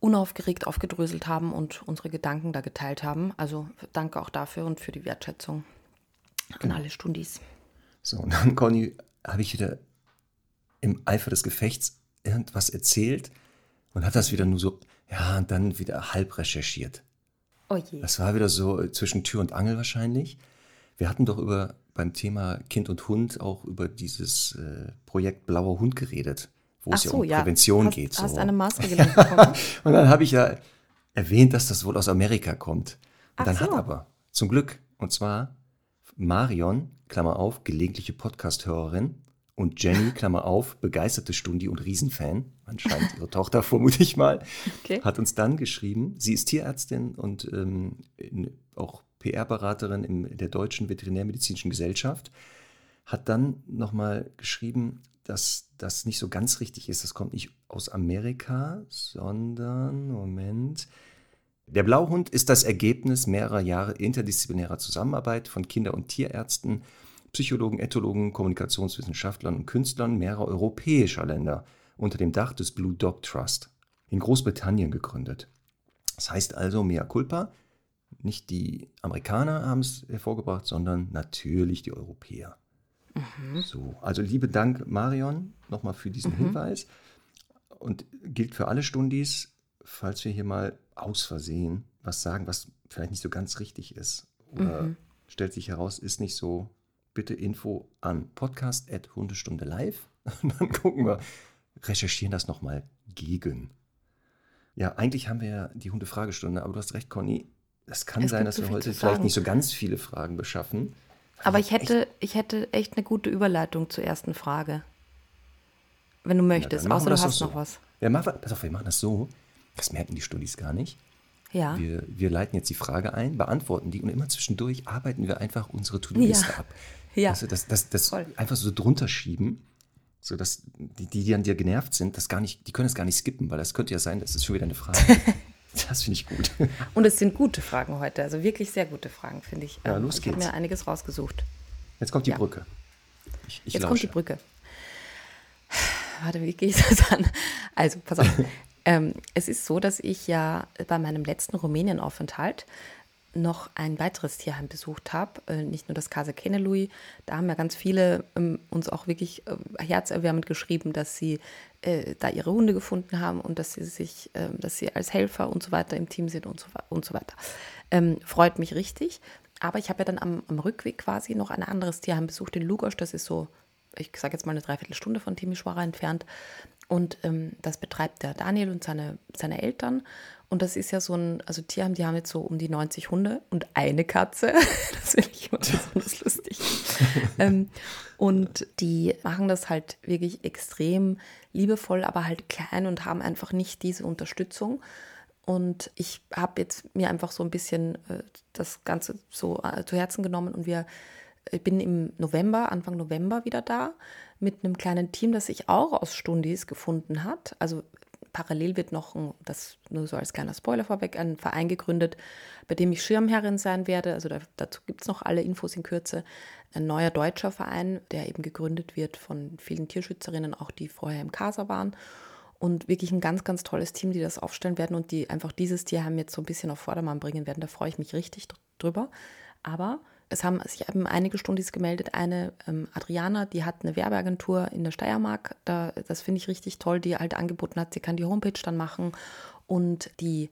unaufgeregt aufgedröselt haben und unsere Gedanken da geteilt haben. Also danke auch dafür und für die Wertschätzung an genau. alle Stundis. So, und dann, Conny, habe ich wieder im Eifer des Gefechts irgendwas erzählt und hat das wieder nur so, ja, und dann wieder halb recherchiert. Oh je. Das war wieder so zwischen Tür und Angel wahrscheinlich. Wir hatten doch über beim Thema Kind und Hund auch über dieses äh, Projekt Blauer Hund geredet, wo Ach es ja um ja. Prävention hast, geht. So. Hast eine Maske gelernt bekommen? und dann habe ich ja erwähnt, dass das wohl aus Amerika kommt. Und Ach dann so. hat aber zum Glück, und zwar Marion, Klammer auf, gelegentliche Podcast-Hörerin, und Jenny, Klammer auf, begeisterte Stundi und Riesenfan, anscheinend ihre Tochter, vermute ich mal, okay. hat uns dann geschrieben, sie ist Tierärztin und ähm, auch PR-Beraterin in der Deutschen Veterinärmedizinischen Gesellschaft, hat dann nochmal geschrieben, dass das nicht so ganz richtig ist. Das kommt nicht aus Amerika, sondern, Moment, der Blauhund ist das Ergebnis mehrerer Jahre interdisziplinärer Zusammenarbeit von Kinder- und Tierärzten Psychologen, Ethologen, Kommunikationswissenschaftlern und Künstlern mehrerer europäischer Länder unter dem Dach des Blue Dog Trust in Großbritannien gegründet. Das heißt also, mea culpa, nicht die Amerikaner haben es hervorgebracht, sondern natürlich die Europäer. Mhm. So, also liebe Dank, Marion, nochmal für diesen mhm. Hinweis. Und gilt für alle Stundis, falls wir hier mal aus Versehen was sagen, was vielleicht nicht so ganz richtig ist. Oder mhm. stellt sich heraus, ist nicht so bitte Info an podcast.hundestunde live. Und dann gucken wir, recherchieren das nochmal gegen. Ja, eigentlich haben wir ja die Hundefragestunde, aber du hast recht, Conny. Es kann es sein, dass wir heute vielleicht nicht so ganz viele Fragen beschaffen. Aber ich hätte, ich hätte echt eine gute Überleitung zur ersten Frage. Wenn du möchtest, außer du hast so. noch was. Ja, mach, pass auf, wir machen das so. Das merken die Studis gar nicht. Ja. Wir, wir leiten jetzt die Frage ein, beantworten die und immer zwischendurch arbeiten wir einfach unsere To-Do-Liste ja. ab. Ja. Also das, das, das einfach so drunter schieben, sodass die, die an dir genervt sind, das gar nicht, die können es gar nicht skippen, weil das könnte ja sein, das ist schon wieder eine Frage. das finde ich gut. Und es sind gute Fragen heute, also wirklich sehr gute Fragen, finde ich. Ja, los ich geht's. habe mir einiges rausgesucht. Jetzt kommt die ja. Brücke. Ich, ich Jetzt lausche. kommt die Brücke. Warte, wie geht das an? Also, pass auf. ähm, es ist so, dass ich ja bei meinem letzten Rumänien-Aufenthalt noch ein weiteres Tierheim besucht habe, äh, nicht nur das Casa Kenelui, da haben ja ganz viele ähm, uns auch wirklich äh, herzerwärmend geschrieben, dass sie äh, da ihre Hunde gefunden haben und dass sie sich, äh, dass sie als Helfer und so weiter im Team sind und so, und so weiter. Ähm, freut mich richtig. Aber ich habe ja dann am, am, Rückweg quasi noch ein anderes Tierheim besucht in Lugosch, das ist so, ich sage jetzt mal eine Dreiviertelstunde von Timișoara entfernt. Und ähm, das betreibt der Daniel und seine, seine Eltern. Und das ist ja so ein, also Tierheim, die haben jetzt so um die 90 Hunde und eine Katze. Das finde ich immer besonders lustig. ähm, und die machen das halt wirklich extrem liebevoll, aber halt klein und haben einfach nicht diese Unterstützung. Und ich habe jetzt mir einfach so ein bisschen äh, das Ganze so äh, zu Herzen genommen und wir, ich bin im November, Anfang November wieder da mit einem kleinen Team, das sich auch aus Stundis gefunden hat. Also parallel wird noch, ein, das nur so als kleiner Spoiler vorweg, ein Verein gegründet, bei dem ich Schirmherrin sein werde. Also da, dazu gibt es noch alle Infos in Kürze. Ein neuer deutscher Verein, der eben gegründet wird von vielen Tierschützerinnen, auch die vorher im Casa waren. Und wirklich ein ganz, ganz tolles Team, die das aufstellen werden und die einfach dieses Tierheim jetzt so ein bisschen auf Vordermann bringen werden. Da freue ich mich richtig drüber. Aber es haben sich eben einige Stundis gemeldet. Eine ähm, Adriana, die hat eine Werbeagentur in der Steiermark. Da, das finde ich richtig toll, die halt angeboten hat, sie kann die Homepage dann machen. Und die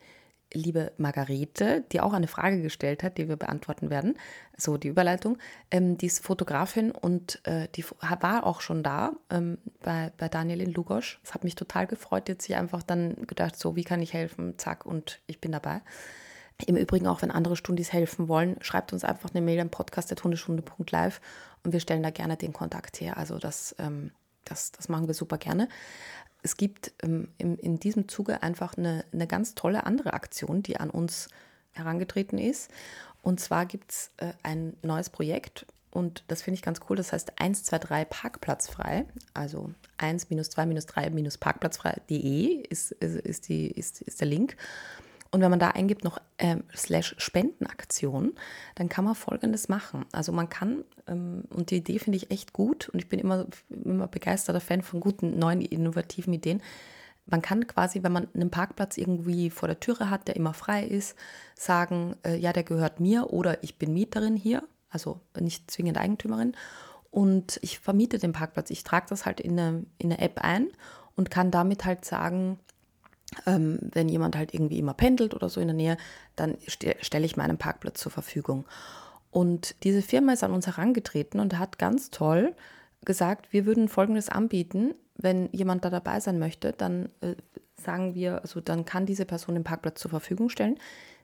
liebe Margarete, die auch eine Frage gestellt hat, die wir beantworten werden. So die Überleitung. Ähm, die ist Fotografin und äh, die war auch schon da ähm, bei, bei Daniel in Lugosch. Es hat mich total gefreut. Jetzt sich einfach dann gedacht, so wie kann ich helfen? Zack, und ich bin dabei. Im Übrigen auch, wenn andere Stundis helfen wollen, schreibt uns einfach eine Mail am podcast.hundestunde.live und wir stellen da gerne den Kontakt her. Also das, ähm, das, das machen wir super gerne es gibt ähm, in, in diesem Zuge einfach eine, eine ganz tolle andere Aktion, die an uns herangetreten ist. Und zwar gibt es äh, ein neues Projekt und das finde ich ganz cool. Das heißt 123 Parkplatzfrei. Also 1 minus 2 minus 3 minus parkplatzfrei.de ist, ist, ist, ist, ist der Link. Und wenn man da eingibt noch ähm, slash Spendenaktion, dann kann man Folgendes machen. Also man kann, ähm, und die Idee finde ich echt gut und ich bin immer, immer begeisterter Fan von guten, neuen, innovativen Ideen. Man kann quasi, wenn man einen Parkplatz irgendwie vor der Türe hat, der immer frei ist, sagen, äh, ja, der gehört mir oder ich bin Mieterin hier, also nicht zwingend Eigentümerin. Und ich vermiete den Parkplatz. Ich trage das halt in eine, in eine App ein und kann damit halt sagen, ähm, wenn jemand halt irgendwie immer pendelt oder so in der Nähe, dann st stelle ich meinen Parkplatz zur Verfügung. Und diese Firma ist an uns herangetreten und hat ganz toll gesagt, wir würden Folgendes anbieten, wenn jemand da dabei sein möchte, dann äh, sagen wir, also dann kann diese Person den Parkplatz zur Verfügung stellen.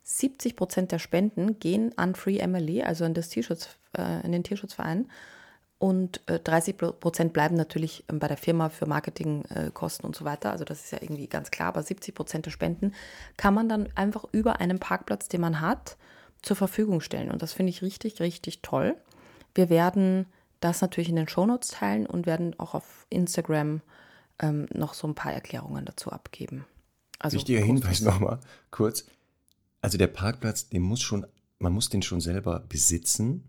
70 Prozent der Spenden gehen an Free Emily, also an, das Tierschutz, äh, in den Tierschutzverein. Und 30 äh, Prozent bleiben natürlich ähm, bei der Firma für Marketingkosten äh, und so weiter. Also das ist ja irgendwie ganz klar. Aber 70 Prozent der Spenden kann man dann einfach über einen Parkplatz, den man hat, zur Verfügung stellen. Und das finde ich richtig, richtig toll. Wir werden das natürlich in den Shownotes teilen und werden auch auf Instagram ähm, noch so ein paar Erklärungen dazu abgeben. Also Wichtiger Hinweis nochmal kurz. Also der Parkplatz, den muss schon, man muss den schon selber besitzen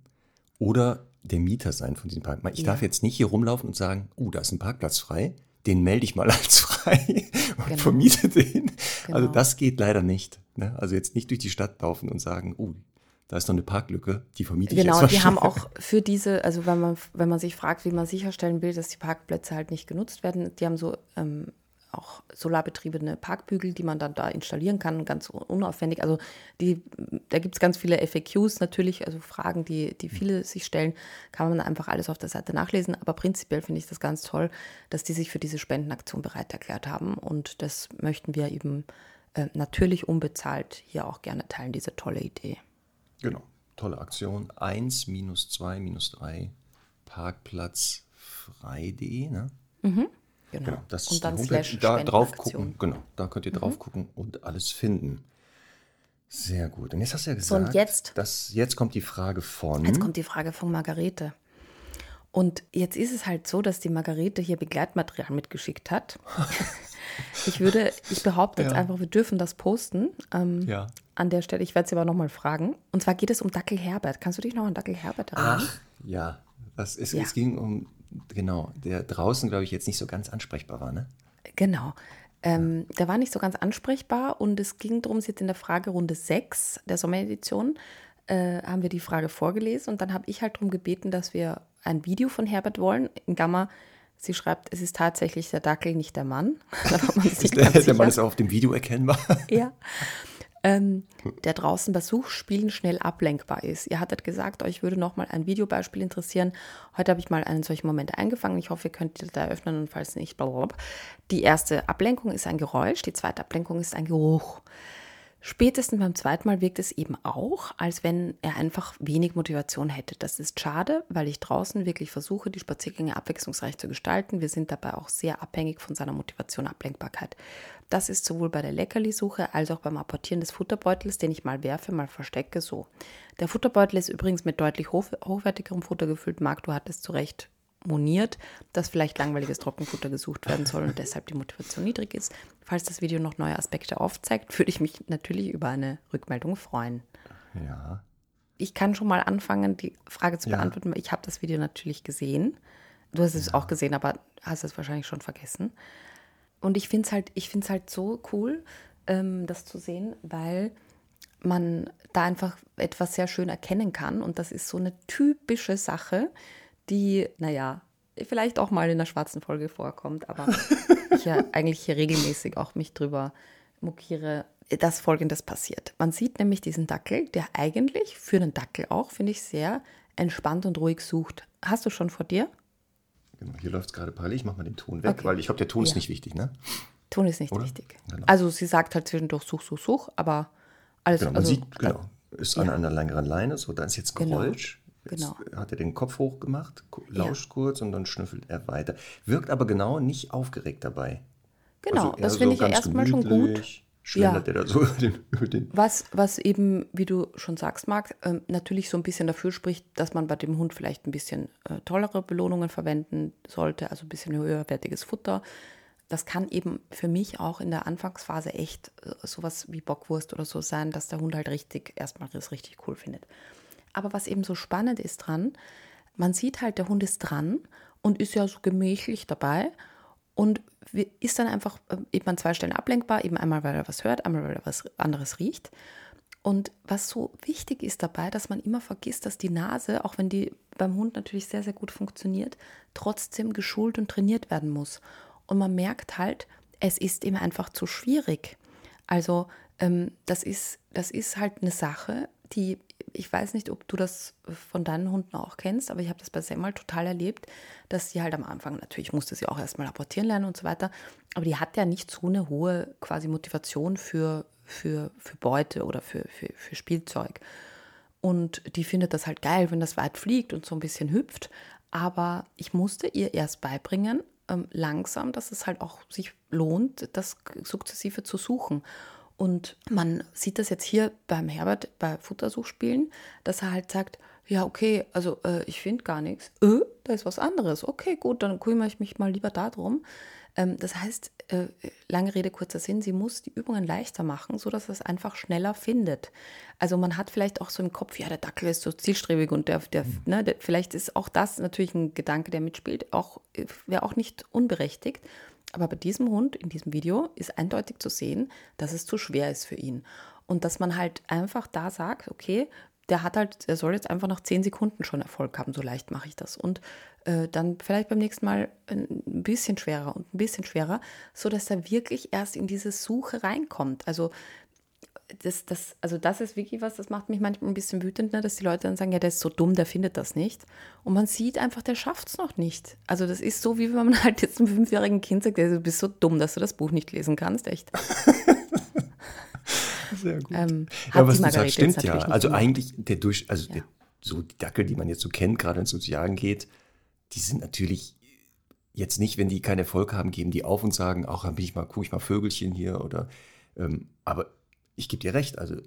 oder der Mieter sein von diesem Parkplatz. Ich ja. darf jetzt nicht hier rumlaufen und sagen, oh, da ist ein Parkplatz frei, den melde ich mal als frei und genau. vermiete den. Also genau. Also das geht leider nicht. Ne? Also jetzt nicht durch die Stadt laufen und sagen, oh, da ist noch eine Parklücke, die vermiete ich genau, jetzt Genau, die haben auch für diese, also wenn man, wenn man sich fragt, wie man sicherstellen will, dass die Parkplätze halt nicht genutzt werden, die haben so ähm, auch solarbetriebene Parkbügel, die man dann da installieren kann, ganz unaufwendig. Also die, da gibt es ganz viele FAQs natürlich, also Fragen, die, die viele sich stellen, kann man einfach alles auf der Seite nachlesen. Aber prinzipiell finde ich das ganz toll, dass die sich für diese Spendenaktion bereit erklärt haben. Und das möchten wir eben äh, natürlich unbezahlt hier auch gerne teilen, diese tolle Idee. Genau, tolle Aktion. 1 minus 2 minus 3 Parkplatz frei.de, ne? Mhm. Genau. genau. das und dann slash da drauf gucken. Genau, da könnt ihr mhm. drauf gucken und alles finden. Sehr gut. Und jetzt hast du ja gesagt, so, und jetzt, dass, jetzt kommt die Frage von. Jetzt kommt die Frage von Margarete. Und jetzt ist es halt so, dass die Margarete hier Begleitmaterial mitgeschickt hat. ich würde, ich behaupte jetzt ja. einfach, wir dürfen das posten. Ähm, ja. An der Stelle, ich werde sie aber nochmal fragen. Und zwar geht es um Dackel Herbert. Kannst du dich noch an Dackel Herbert erinnern? Ach, ja. Das ist, ja. Es ging um genau, der draußen, glaube ich, jetzt nicht so ganz ansprechbar war, ne? Genau. Ähm, ja. Der war nicht so ganz ansprechbar und es ging darum, jetzt in der Fragerunde 6 der Sommeredition äh, haben wir die Frage vorgelesen und dann habe ich halt darum gebeten, dass wir ein Video von Herbert wollen. In Gamma, sie schreibt, es ist tatsächlich der Dackel, nicht der Mann. der, der Mann ist auch auf dem Video erkennbar. Ja ähm, der draußen bei Suchspielen schnell ablenkbar ist. Ihr hattet gesagt, euch würde noch mal ein Videobeispiel interessieren. Heute habe ich mal einen solchen Moment eingefangen. Ich hoffe, ihr könnt da eröffnen und falls nicht, blablabla. Die erste Ablenkung ist ein Geräusch, die zweite Ablenkung ist ein Geruch. Spätestens beim zweiten Mal wirkt es eben auch, als wenn er einfach wenig Motivation hätte. Das ist schade, weil ich draußen wirklich versuche, die Spaziergänge abwechslungsreich zu gestalten. Wir sind dabei auch sehr abhängig von seiner Motivation, Ablenkbarkeit. Das ist sowohl bei der Leckerlisuche als auch beim Apportieren des Futterbeutels, den ich mal werfe, mal verstecke, so. Der Futterbeutel ist übrigens mit deutlich hoch, hochwertigerem Futter gefüllt. Marc, du hattest zu Recht moniert, dass vielleicht langweiliges Trockenfutter gesucht werden soll und deshalb die Motivation niedrig ist. Falls das Video noch neue Aspekte aufzeigt, würde ich mich natürlich über eine Rückmeldung freuen. Ja. Ich kann schon mal anfangen, die Frage zu beantworten. Ja. Ich habe das Video natürlich gesehen. Du hast es ja. auch gesehen, aber hast es wahrscheinlich schon vergessen. Und ich finde es halt, halt so cool, ähm, das zu sehen, weil man da einfach etwas sehr schön erkennen kann. Und das ist so eine typische Sache, die, naja, vielleicht auch mal in der schwarzen Folge vorkommt, aber ich ja eigentlich hier regelmäßig auch mich drüber mokiere. dass Folgendes passiert. Man sieht nämlich diesen Dackel, der eigentlich für einen Dackel auch, finde ich, sehr entspannt und ruhig sucht. Hast du schon vor dir? Genau, hier läuft es gerade parallel. Ich mache mal den Ton weg, okay. weil ich glaube, der Ton ja. ist nicht wichtig, ne? Ton ist nicht Oder? wichtig. Genau. Also sie sagt halt zwischendurch Such, Such, Such, aber alles genau, man also, sieht, genau, ist ja. an einer längeren Leine, so, da ist jetzt ein genau. Geräusch. Genau. Jetzt hat er den Kopf hochgemacht, lauscht ja. kurz und dann schnüffelt er weiter. Wirkt aber genau nicht aufgeregt dabei. Genau, also das finde so ich ja erstmal schon gut schlendert ja. er da so den, über den. Was, was eben, wie du schon sagst, Marc, äh, natürlich so ein bisschen dafür spricht, dass man bei dem Hund vielleicht ein bisschen äh, tollere Belohnungen verwenden sollte, also ein bisschen höherwertiges Futter. Das kann eben für mich auch in der Anfangsphase echt äh, sowas wie Bockwurst oder so sein, dass der Hund halt richtig erstmal das richtig cool findet. Aber was eben so spannend ist dran, man sieht halt, der Hund ist dran und ist ja so gemächlich dabei und ist dann einfach äh, eben an zwei Stellen ablenkbar, eben einmal, weil er was hört, einmal, weil er was anderes riecht. Und was so wichtig ist dabei, dass man immer vergisst, dass die Nase, auch wenn die beim Hund natürlich sehr, sehr gut funktioniert, trotzdem geschult und trainiert werden muss. Und man merkt halt, es ist ihm einfach zu schwierig. Also ähm, das, ist, das ist halt eine Sache, die ich weiß nicht, ob du das von deinen Hunden auch kennst, aber ich habe das bei Semmel total erlebt, dass sie halt am Anfang, natürlich musste sie auch erstmal apportieren lernen und so weiter, aber die hat ja nicht so eine hohe quasi Motivation für, für, für Beute oder für, für, für Spielzeug. Und die findet das halt geil, wenn das weit fliegt und so ein bisschen hüpft. Aber ich musste ihr erst beibringen, ähm, langsam, dass es halt auch sich lohnt, das sukzessive zu suchen. Und man sieht das jetzt hier beim Herbert bei Futtersuchspielen, dass er halt sagt, ja, okay, also äh, ich finde gar nichts. Äh, da ist was anderes. Okay, gut, dann kümmere ich mich mal lieber darum. Ähm, das heißt, äh, lange Rede, kurzer Sinn, sie muss die Übungen leichter machen, sodass er es einfach schneller findet. Also man hat vielleicht auch so im Kopf, ja, der Dackel ist so zielstrebig und der, der, mhm. ne, der vielleicht ist auch das natürlich ein Gedanke, der mitspielt, auch wäre auch nicht unberechtigt. Aber bei diesem Hund in diesem Video ist eindeutig zu sehen, dass es zu schwer ist für ihn. Und dass man halt einfach da sagt, okay, der hat halt, der soll jetzt einfach nach zehn Sekunden schon Erfolg haben, so leicht mache ich das. Und äh, dann vielleicht beim nächsten Mal ein bisschen schwerer und ein bisschen schwerer, sodass er wirklich erst in diese Suche reinkommt. Also das, das, also das ist wirklich was, das macht mich manchmal ein bisschen wütend, ne, dass die Leute dann sagen, ja, der ist so dumm, der findet das nicht. Und man sieht einfach, der schafft es noch nicht. Also das ist so, wie wenn man halt jetzt einem fünfjährigen Kind sagt, du bist so dumm, dass du das Buch nicht lesen kannst, echt. Sehr gut. Ähm, ja, was du sagst, stimmt ja. Also gemacht. eigentlich der durch, also ja. der, so die Dackel, die man jetzt so kennt, gerade wenn es ums Jagen geht, die sind natürlich jetzt nicht, wenn die keinen Erfolg haben, geben die auf und sagen, ach, dann bin ich mal, gucke ich mal Vögelchen hier oder ähm, aber ich gebe dir recht, also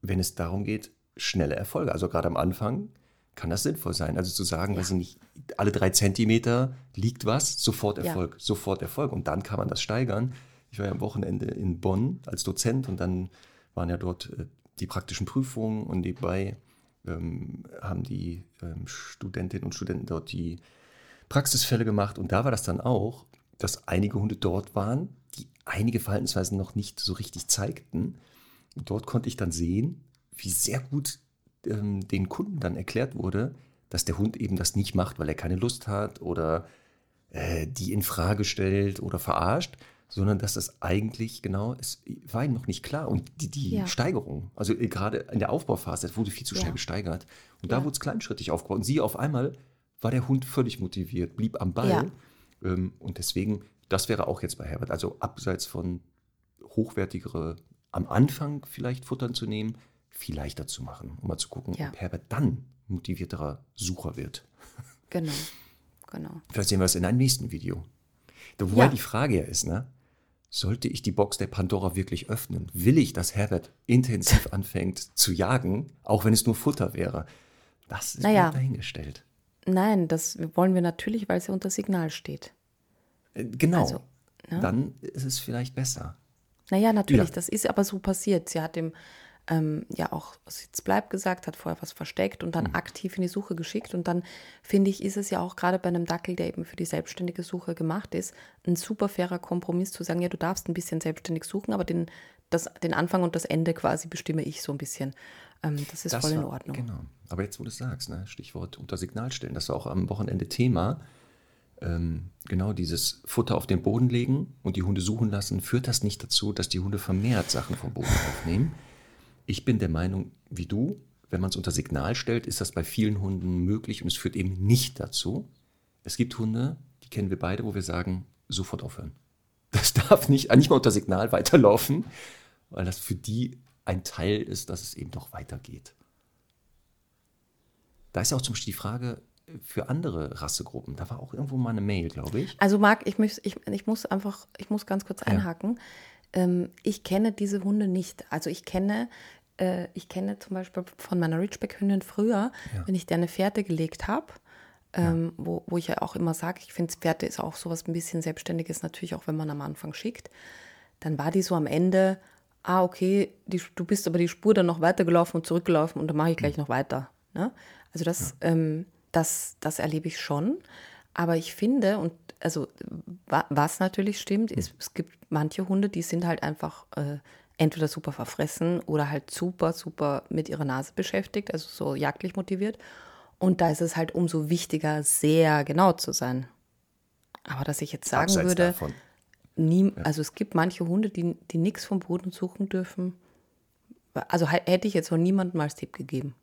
wenn es darum geht, schnelle Erfolge, also gerade am Anfang kann das sinnvoll sein. Also zu sagen, ja. weiß ich nicht, alle drei Zentimeter liegt was, sofort Erfolg, ja. sofort Erfolg. Und dann kann man das steigern. Ich war ja am Wochenende in Bonn als Dozent und dann waren ja dort äh, die praktischen Prüfungen und nebenbei ähm, haben die ähm, Studentinnen und Studenten dort die Praxisfälle gemacht. Und da war das dann auch, dass einige Hunde dort waren, die einige Verhaltensweisen noch nicht so richtig zeigten. Dort konnte ich dann sehen, wie sehr gut ähm, den Kunden dann erklärt wurde, dass der Hund eben das nicht macht, weil er keine Lust hat oder äh, die in Frage stellt oder verarscht, sondern dass das eigentlich genau, es war ihm noch nicht klar. Und die, die ja. Steigerung, also äh, gerade in der Aufbauphase, es wurde viel zu schnell ja. gesteigert. Und ja. da wurde es kleinschrittig aufgebaut. Und sie auf einmal war der Hund völlig motiviert, blieb am Ball. Ähm, und deswegen, das wäre auch jetzt bei Herbert, also abseits von hochwertigere am Anfang vielleicht Futtern zu nehmen, viel leichter zu machen, um mal zu gucken, ja. ob Herbert dann motivierterer Sucher wird. Genau, genau. Vielleicht sehen wir es in einem nächsten Video. Wobei ja. die Frage ja ist, ne? Sollte ich die Box der Pandora wirklich öffnen? Will ich, dass Herbert intensiv anfängt zu jagen, auch wenn es nur Futter wäre? Das ist naja. dahingestellt. Nein, das wollen wir natürlich, weil es ja unter Signal steht. Äh, genau. Also, ne? Dann ist es vielleicht besser. Naja, natürlich, ja. das ist aber so passiert. Sie hat ihm ähm, ja auch jetzt bleibt gesagt, hat vorher was versteckt und dann mhm. aktiv in die Suche geschickt. Und dann finde ich, ist es ja auch gerade bei einem Dackel, der eben für die selbstständige Suche gemacht ist, ein super fairer Kompromiss zu sagen, ja, du darfst ein bisschen selbstständig suchen, aber den, das, den Anfang und das Ende quasi bestimme ich so ein bisschen. Ähm, das ist das voll in Ordnung. Genau. Aber jetzt, wo du es sagst, ne? Stichwort unter Signal stellen, das war auch am Wochenende Thema. Ähm, genau dieses Futter auf den Boden legen und die Hunde suchen lassen, führt das nicht dazu, dass die Hunde vermehrt Sachen vom Boden aufnehmen. Ich bin der Meinung, wie du, wenn man es unter Signal stellt, ist das bei vielen Hunden möglich und es führt eben nicht dazu. Es gibt Hunde, die kennen wir beide, wo wir sagen, sofort aufhören. Das darf nicht, nicht mal unter Signal weiterlaufen, weil das für die ein Teil ist, dass es eben noch weitergeht. Da ist ja auch zum Beispiel die Frage für andere Rassegruppen. Da war auch irgendwo mal eine Mail, glaube ich. Also Marc, ich, muss, ich, ich muss einfach, ich muss ganz kurz einhaken. Ja. Ähm, ich kenne diese Hunde nicht. Also ich kenne, äh, ich kenne zum Beispiel von meiner Ridgeback-Hündin früher, ja. wenn ich dir eine Fährte gelegt habe, ähm, ja. wo, wo ich ja auch immer sage, ich finde, Pferde ist auch sowas ein bisschen Selbstständiges, natürlich auch wenn man am Anfang schickt. Dann war die so am Ende, ah, okay, die, du bist aber die Spur dann noch weitergelaufen und zurückgelaufen und dann mache ich gleich mhm. noch weiter. Ne? Also das, ähm, das, das erlebe ich schon. Aber ich finde, und also was natürlich stimmt, ist, es gibt manche Hunde, die sind halt einfach äh, entweder super verfressen oder halt super, super mit ihrer Nase beschäftigt, also so jagdlich motiviert. Und da ist es halt umso wichtiger, sehr genau zu sein. Aber dass ich jetzt sagen Abseits würde, nie, ja. also es gibt manche Hunde, die, die nichts vom Boden suchen dürfen. Also hätte ich jetzt noch niemandem als Tipp gegeben.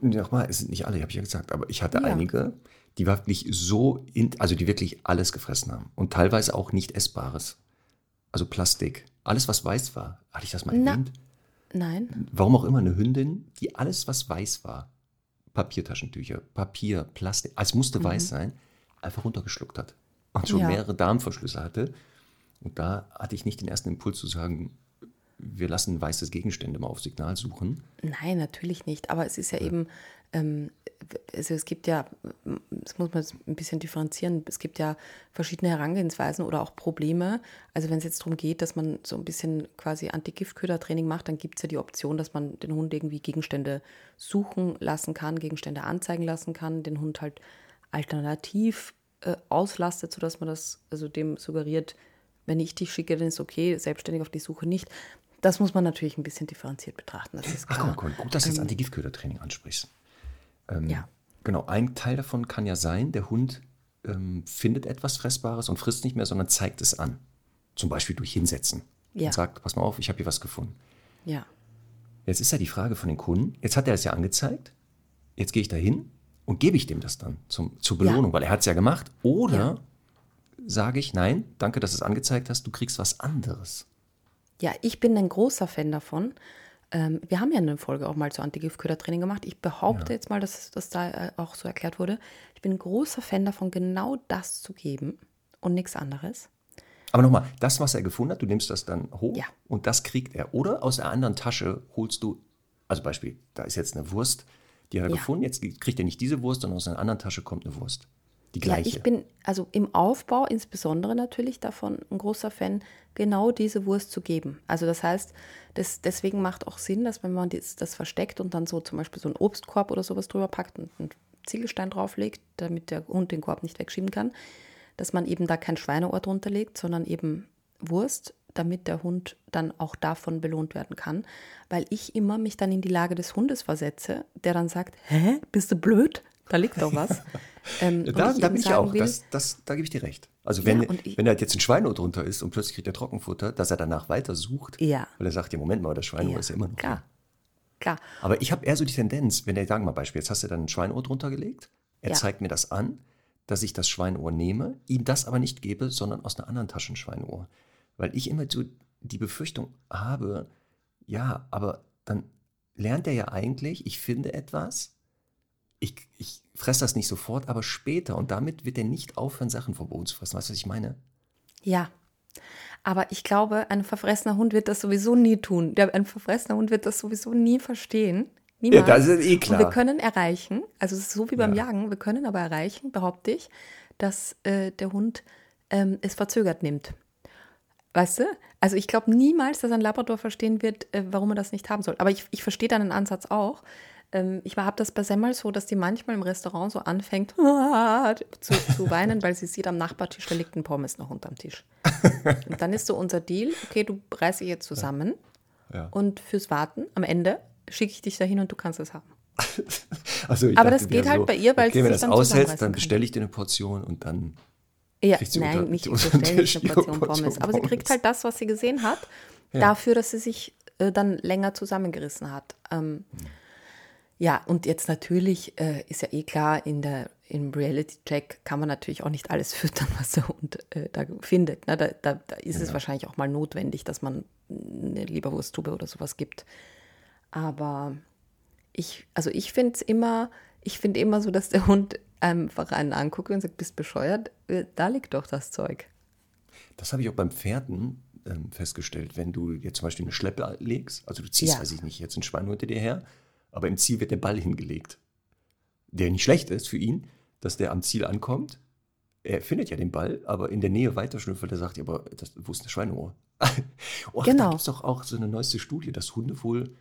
Nochmal, es sind nicht alle, habe ich ja gesagt, aber ich hatte ja. einige, die wirklich so, in, also die wirklich alles gefressen haben und teilweise auch nicht essbares. Also Plastik, alles was weiß war. Hatte ich das mal Na, erwähnt? Nein. Warum auch immer eine Hündin, die alles was weiß war, Papiertaschentücher, Papier, Plastik, es musste mhm. weiß sein, einfach runtergeschluckt hat und schon ja. mehrere Darmverschlüsse hatte. Und da hatte ich nicht den ersten Impuls zu sagen, wir lassen weiße Gegenstände mal auf Signal suchen. Nein, natürlich nicht. Aber es ist ja, ja. eben, ähm, also es gibt ja, das muss man ein bisschen differenzieren, es gibt ja verschiedene Herangehensweisen oder auch Probleme. Also wenn es jetzt darum geht, dass man so ein bisschen quasi Anti-Giftköder-Training macht, dann gibt es ja die Option, dass man den Hund irgendwie Gegenstände suchen lassen kann, Gegenstände anzeigen lassen kann, den Hund halt alternativ äh, auslastet, sodass man das, also dem suggeriert, wenn ich dich schicke, dann ist okay, selbstständig auf die Suche nicht. Das muss man natürlich ein bisschen differenziert betrachten. Das ist Ach, komm, gut, dass du jetzt ähm, Anti-Giftköder-Training ansprichst. Ähm, ja. Genau, ein Teil davon kann ja sein, der Hund ähm, findet etwas Fressbares und frisst nicht mehr, sondern zeigt es an. Zum Beispiel durch Hinsetzen. Ja. Und sagt, pass mal auf, ich habe hier was gefunden. Ja. Jetzt ist ja die Frage von den Kunden, jetzt hat er es ja angezeigt, jetzt gehe ich da hin und gebe ich dem das dann zum, zur Belohnung, ja. weil er hat es ja gemacht. Oder ja. sage ich, nein, danke, dass du es angezeigt hast, du kriegst was anderes. Ja, ich bin ein großer Fan davon. Ähm, wir haben ja eine Folge auch mal zu Antigiftködertraining gemacht. Ich behaupte ja. jetzt mal, dass das da äh, auch so erklärt wurde. Ich bin ein großer Fan davon, genau das zu geben und nichts anderes. Aber nochmal, das, was er gefunden hat, du nimmst das dann hoch ja. und das kriegt er. Oder aus einer anderen Tasche holst du, also Beispiel, da ist jetzt eine Wurst, die hat er ja. gefunden, jetzt kriegt er nicht diese Wurst, sondern aus einer anderen Tasche kommt eine Wurst. Die gleiche. Ja, ich bin also im Aufbau insbesondere natürlich davon ein großer Fan, genau diese Wurst zu geben. Also das heißt, das, deswegen macht auch Sinn, dass wenn man das, das versteckt und dann so zum Beispiel so einen Obstkorb oder sowas drüber packt und einen Ziegelstein drauflegt, damit der Hund den Korb nicht wegschieben kann, dass man eben da kein Schweineohr drunter legt, sondern eben Wurst, damit der Hund dann auch davon belohnt werden kann. Weil ich immer mich dann in die Lage des Hundes versetze, der dann sagt, hä, bist du blöd? Da liegt doch was. Ähm, da, da bin ich auch, will, das, das, da gebe ich dir recht. Also wenn, ja, ich, wenn da jetzt ein Schweinohr drunter ist und plötzlich kriegt er Trockenfutter, dass er danach weiter sucht, ja. weil er sagt, ja Moment mal, das Schweinohr ja, ist ja immer noch klar. Hier. Klar. Aber ich habe eher so die Tendenz, wenn er, sagen wir mal Beispiel, jetzt hast du dann ein Schweinohr drunter gelegt, er ja. zeigt mir das an, dass ich das Schweinohr nehme, ihm das aber nicht gebe, sondern aus einer anderen Tasche ein Schweinohr. Weil ich immer so die Befürchtung habe, ja, aber dann lernt er ja eigentlich, ich finde etwas, ich, ich fresse das nicht sofort, aber später. Und damit wird er nicht aufhören, Sachen verboten zu fressen. Weißt du, was ich meine? Ja. Aber ich glaube, ein verfressener Hund wird das sowieso nie tun. Ein verfressener Hund wird das sowieso nie verstehen. Niemals. Ja, das ist eh klar. Und wir können erreichen, also es ist so wie beim ja. Jagen, wir können aber erreichen, behaupte ich, dass äh, der Hund ähm, es verzögert nimmt. Weißt du? Also ich glaube niemals, dass ein Labrador verstehen wird, äh, warum er das nicht haben soll. Aber ich, ich verstehe deinen Ansatz auch. Ähm, ich habe das bei Semmel so, dass die manchmal im Restaurant so anfängt zu, zu weinen, weil sie sieht am Nachbartisch, da liegt ein Pommes noch unterm Tisch. Und dann ist so unser Deal, okay, du reißt dich jetzt zusammen ja. Ja. und fürs Warten am Ende schicke ich dich dahin und du kannst es haben. also Aber das geht halt bei ihr, weil okay, sie wenn das dann zusammenreißen dann bestelle ich dir eine Portion und dann Ja, nein, unter- nicht Tisch nicht eine Portion Portion Pommes. Aber sie kriegt Pommes. halt das, was sie gesehen hat, Ja. dafür, dass sie sich äh, dann länger zusammengerissen hat. Ähm, ja, und jetzt natürlich äh, ist ja eh klar, in der, im Reality-Check kann man natürlich auch nicht alles füttern, was der Hund äh, da findet. Ne? Da, da, da ist es wahrscheinlich auch mal notwendig, dass man eine Leberwursttube oder sowas gibt. Aber ich, also ich finde es immer, ich finde immer so, dass der Hund einfach einen anguckt und sagt, bist bescheuert, Äh, da liegt doch das Zeug. Das habe ich auch beim Pferden ähm, festgestellt. Wenn du jetzt zum Beispiel eine Schleppe legst, also du ziehst, Ja. weiß ich nicht, jetzt ein Schwein hinter dir her, aber im Ziel wird der Ball hingelegt. Der nicht schlecht ist für ihn, dass der am Ziel ankommt. Er findet ja den Ball, aber in der Nähe weiter schnüffelt, er sagt, ja, aber das, wo ist eine Schweineohr? oh, Da Genau. gibt es doch auch so eine neueste Studie, dass Hunde wohl,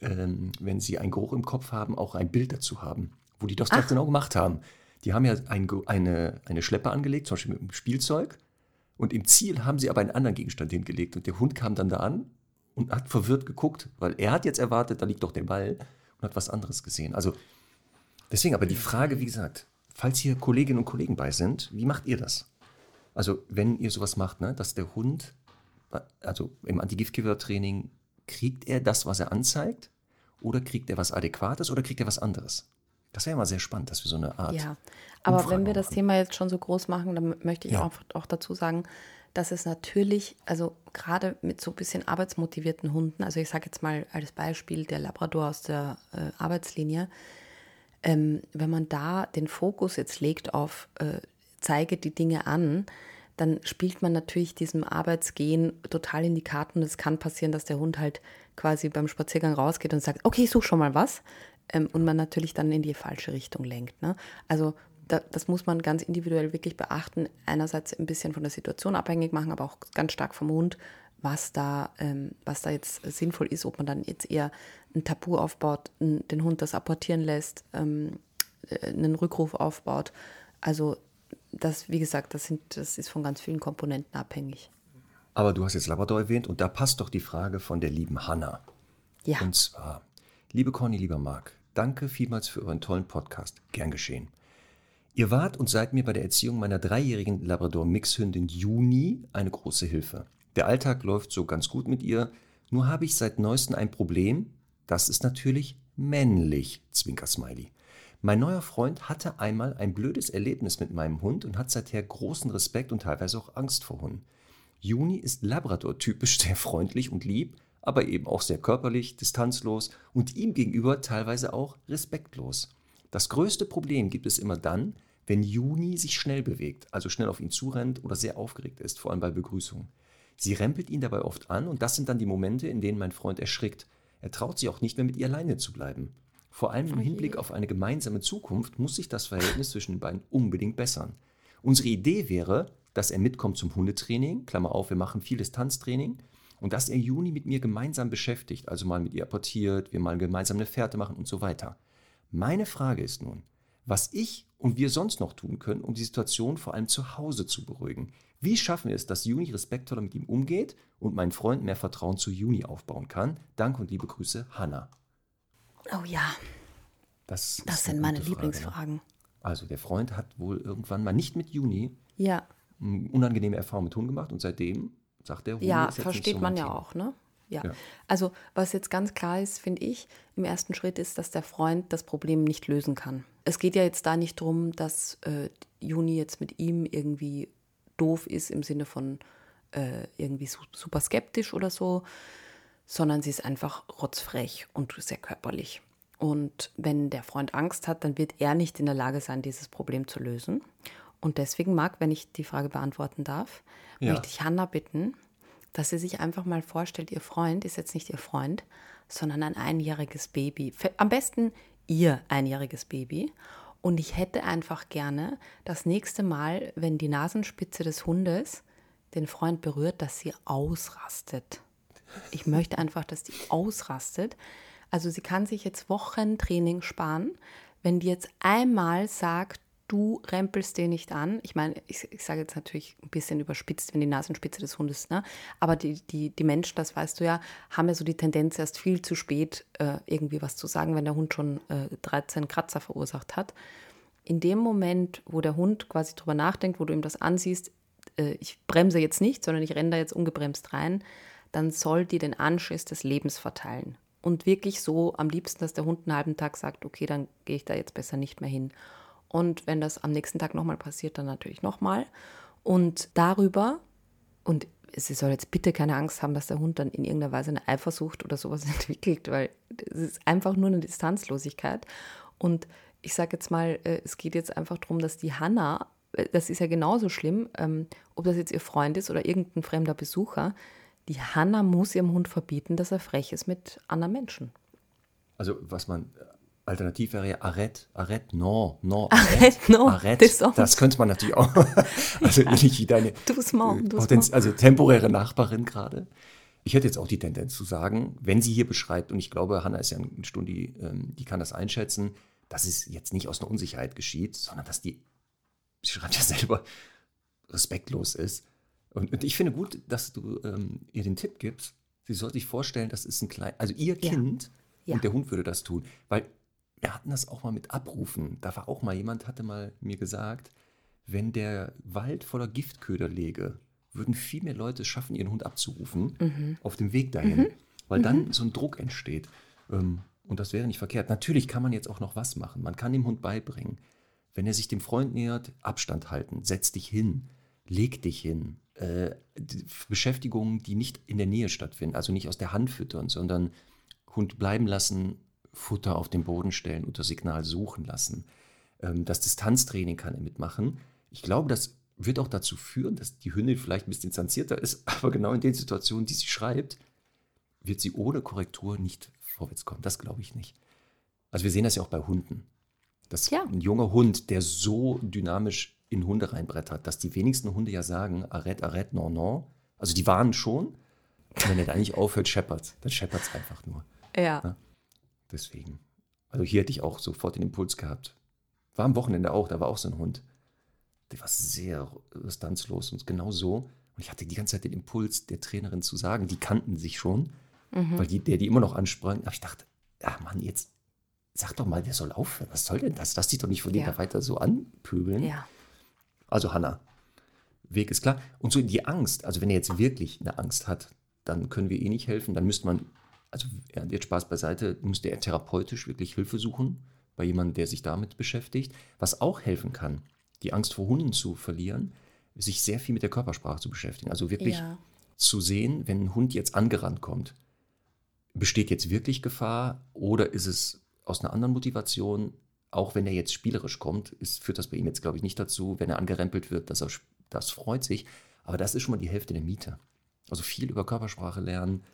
ähm, wenn sie einen Geruch im Kopf haben, auch ein Bild dazu haben. Wo die das doch genau gemacht haben. Die haben ja ein, eine, eine Schleppe angelegt, zum Beispiel mit einem Spielzeug. Und im Ziel haben sie aber einen anderen Gegenstand hingelegt. Und der Hund kam dann da an und hat verwirrt geguckt, weil er hat jetzt erwartet, da liegt doch der Ball und hat was anderes gesehen. Also deswegen aber die Frage, wie gesagt, falls hier Kolleginnen und Kollegen bei sind, wie macht ihr das? Also wenn ihr sowas macht, ne, dass der Hund, also im Antigiftgeber-Training, kriegt er das, was er anzeigt? Oder kriegt er was Adäquates oder kriegt er was anderes? Das wäre mal sehr spannend, dass wir so eine Art. Ja, aber Umfrage wenn wir das. Thema jetzt schon so groß machen, dann möchte ich Ja. auch, auch dazu sagen, dass es natürlich, also gerade mit so ein bisschen arbeitsmotivierten Hunden, also ich sage jetzt mal als Beispiel der Labrador aus der äh, Arbeitslinie, ähm, wenn man da den Fokus jetzt legt auf äh, zeige die Dinge an, dann spielt man natürlich diesem Arbeitsgehen total in die Karten. Es kann passieren, dass der Hund halt quasi beim Spaziergang rausgeht und sagt, okay, ich suche schon mal was. Ähm, und man natürlich dann in die falsche Richtung lenkt. Ne? Also das muss man ganz individuell wirklich beachten. Einerseits ein bisschen von der Situation abhängig machen, aber auch ganz stark vom Hund, was da, ähm, was da jetzt sinnvoll ist, ob man dann jetzt eher ein Tabu aufbaut, den Hund das apportieren lässt, ähm, äh, einen Rückruf aufbaut. Also das, wie gesagt, das, sind, das ist von ganz vielen Komponenten abhängig. Aber du hast jetzt Labrador erwähnt und da passt doch die Frage von der lieben Hanna. Ja, Und zwar, liebe Conny, lieber Marc, danke vielmals für euren tollen Podcast. Gern geschehen. Ihr wart und seid mir bei der Erziehung meiner dreijährigen Labrador-Mixhündin Juni eine große Hilfe. Der Alltag läuft so ganz gut mit ihr, nur habe ich seit neuestem ein Problem. Das ist natürlich männlich, Zwinker-Smiley. Mein neuer Freund hatte einmal ein blödes Erlebnis mit meinem Hund und hat seither großen Respekt und teilweise auch Angst vor Hunden. Juni ist Labrador-typisch sehr freundlich und lieb, aber eben auch sehr körperlich, distanzlos und ihm gegenüber teilweise auch respektlos. Das größte Problem gibt es immer dann, wenn Juni sich schnell bewegt, also schnell auf ihn zurennt oder sehr aufgeregt ist, vor allem bei Begrüßungen. Sie rempelt ihn dabei oft an und das sind dann die Momente, in denen mein Freund erschrickt. Er traut sich auch nicht mehr mit ihr alleine zu bleiben. Vor allem im Hinblick auf eine gemeinsame Zukunft muss sich das Verhältnis zwischen den beiden unbedingt bessern. Unsere Idee wäre, dass er mitkommt zum Hundetraining, Klammer auf, wir machen viel Distanztraining, und dass er Juni mit mir gemeinsam beschäftigt, also mal mit ihr apportiert, wir mal gemeinsam eine Fährte machen und so weiter. Meine Frage ist nun, was ich und wir sonst noch tun können, um die Situation vor allem zu Hause zu beruhigen. Wie schaffen wir es, dass Juni respektvoller mit ihm umgeht und mein Freund mehr Vertrauen zu Juni aufbauen kann? Danke und liebe Grüße, Hanna. oh ja, Das, das sind meine Frage, ne? Lieblingsfragen. Also der Freund hat wohl irgendwann mal nicht mit Juni Ja, eine unangenehme Erfahrung mit Hunden gemacht und seitdem sagt der Hund Ja, versteht so man ja Thema. auch, ne? Ja. Ja. Also, was jetzt ganz klar ist, finde ich, im ersten Schritt ist, dass der Freund das Problem nicht lösen kann. Es geht ja jetzt da nicht darum, dass äh, Juni jetzt mit ihm irgendwie doof ist im Sinne von äh, irgendwie su super skeptisch oder so, sondern sie ist einfach rotzfrech und sehr körperlich. Und wenn der Freund Angst hat, dann wird er nicht in der Lage sein, dieses Problem zu lösen. Und deswegen mag, wenn ich die Frage beantworten darf, Ja. möchte ich Hanna bitten, dass sie sich einfach mal vorstellt, ihr Freund ist jetzt nicht ihr Freund, sondern ein einjähriges Baby. Am besten ihr einjähriges Baby. Und ich hätte einfach gerne das nächste Mal, wenn die Nasenspitze des Hundes den Freund berührt, dass sie ausrastet. Ich möchte einfach, dass die ausrastet. Also sie kann sich jetzt Wochen Training sparen, wenn die jetzt einmal sagt, du rempelst den nicht an. Ich meine, ich, ich sage jetzt natürlich ein bisschen überspitzt, wenn die Nasenspitze des Hundes, ne? Aber die, die, die Menschen, das weißt du ja, haben ja so die Tendenz, erst viel zu spät äh, irgendwie was zu sagen, wenn der Hund schon äh, 13 Kratzer verursacht hat. In dem Moment, wo der Hund quasi drüber nachdenkt, wo du ihm das ansiehst, äh, ich bremse jetzt nicht, sondern ich renne da jetzt ungebremst rein, dann soll die den Anschiss des Lebens verteilen. Und wirklich so am liebsten, dass der Hund einen halben Tag sagt, okay, dann gehe ich da jetzt besser nicht mehr hin. Und wenn das am nächsten Tag nochmal passiert, dann natürlich nochmal. Und darüber, und sie soll jetzt bitte keine Angst haben, dass der Hund dann in irgendeiner Weise eine Eifersucht oder sowas entwickelt, weil es ist einfach nur eine Distanzlosigkeit. Und ich sage jetzt mal, äh, es geht jetzt einfach darum, dass die Hanna, äh, das ist ja genauso schlimm, ähm, ob das jetzt ihr Freund ist oder irgendein fremder Besucher, die Hanna muss ihrem Hund verbieten, dass er frech ist mit anderen Menschen. Also was man alternativ wäre ja arrête, arrête, non, non, arrête, non, arrête. Das könnte man natürlich auch. also nicht wie deine doucement, doucement. also temporäre Nachbarin gerade. Ich hätte jetzt auch die Tendenz zu sagen, wenn sie hier beschreibt, und ich glaube, Hanna ist ja eine Stunde, die, ähm, die kann das einschätzen, dass es jetzt nicht aus einer Unsicherheit geschieht, sondern dass die, sie schreibt ja selber, respektlos ist. Und, und ich finde gut, dass du ähm, ihr den Tipp gibst, sie soll sich vorstellen, das ist ein klein, also ihr Kind ja. und der Hund würde das tun. Weil wir hatten das auch mal mit Abrufen. Da war auch mal jemand, hatte mal mir gesagt, wenn der Wald voller Giftköder läge, würden viel mehr Leute es schaffen, ihren Hund abzurufen mhm. auf dem Weg dahin, mhm. weil dann mhm. so ein Druck entsteht. Ähm, und das wäre nicht verkehrt. Natürlich kann man jetzt auch noch was machen. Man kann dem Hund beibringen, wenn er sich dem Freund nähert, Abstand halten, setz dich hin, leg dich hin, äh, Beschäftigungen, die nicht in der Nähe stattfinden, also nicht aus der Hand füttern, sondern Hund bleiben lassen, Futter auf den Boden stellen, unter Signal suchen lassen. Ähm, das Distanztraining kann er mitmachen. Ich glaube, das wird auch dazu führen, dass die Hündin vielleicht ein bisschen distanzierter ist, aber genau in den Situationen, die sie schreibt, wird sie ohne Korrektur nicht vorwärts kommen. Das glaube ich nicht. Also wir sehen das ja auch bei Hunden. Dass ja. ein junger Hund, der so dynamisch in Hunde reinbrettert, dass die wenigsten Hunde ja sagen, arrête, arrête, non, non. Also die warnen schon. Und wenn er da nicht aufhört, scheppert Dann scheppert es einfach nur. Ja. ja. Deswegen. Also hier hätte ich auch sofort den Impuls gehabt. War am Wochenende auch, da war auch so ein Hund. Der war sehr distanzlos und genau so. Und ich hatte die ganze Zeit den Impuls der Trainerin zu sagen, die kannten sich schon, mhm. weil die, der die immer noch ansprang. Aber ich dachte, ja Mann, jetzt sag doch mal, der soll aufhören. Was soll denn das? Lass dich doch nicht von ja. dem da weiter so anpöbeln. Ja. Also Hanna, Weg ist klar. Und so die Angst, also wenn er jetzt wirklich eine Angst hat, dann können wir eh nicht helfen. Dann müsste man, also jetzt Spaß beiseite, müsste er therapeutisch wirklich Hilfe suchen bei jemandem, der sich damit beschäftigt. Was auch helfen kann, die Angst vor Hunden zu verlieren, sich sehr viel mit der Körpersprache zu beschäftigen. Also wirklich ja. zu sehen, wenn ein Hund jetzt angerannt kommt, besteht jetzt wirklich Gefahr oder ist es aus einer anderen Motivation auch wenn er jetzt spielerisch kommt, ist, führt das bei ihm jetzt, glaube ich, nicht dazu, wenn er angerempelt wird, dass er das freut sich. Aber das ist schon mal die Hälfte der Miete. Also viel über Körpersprache lernen,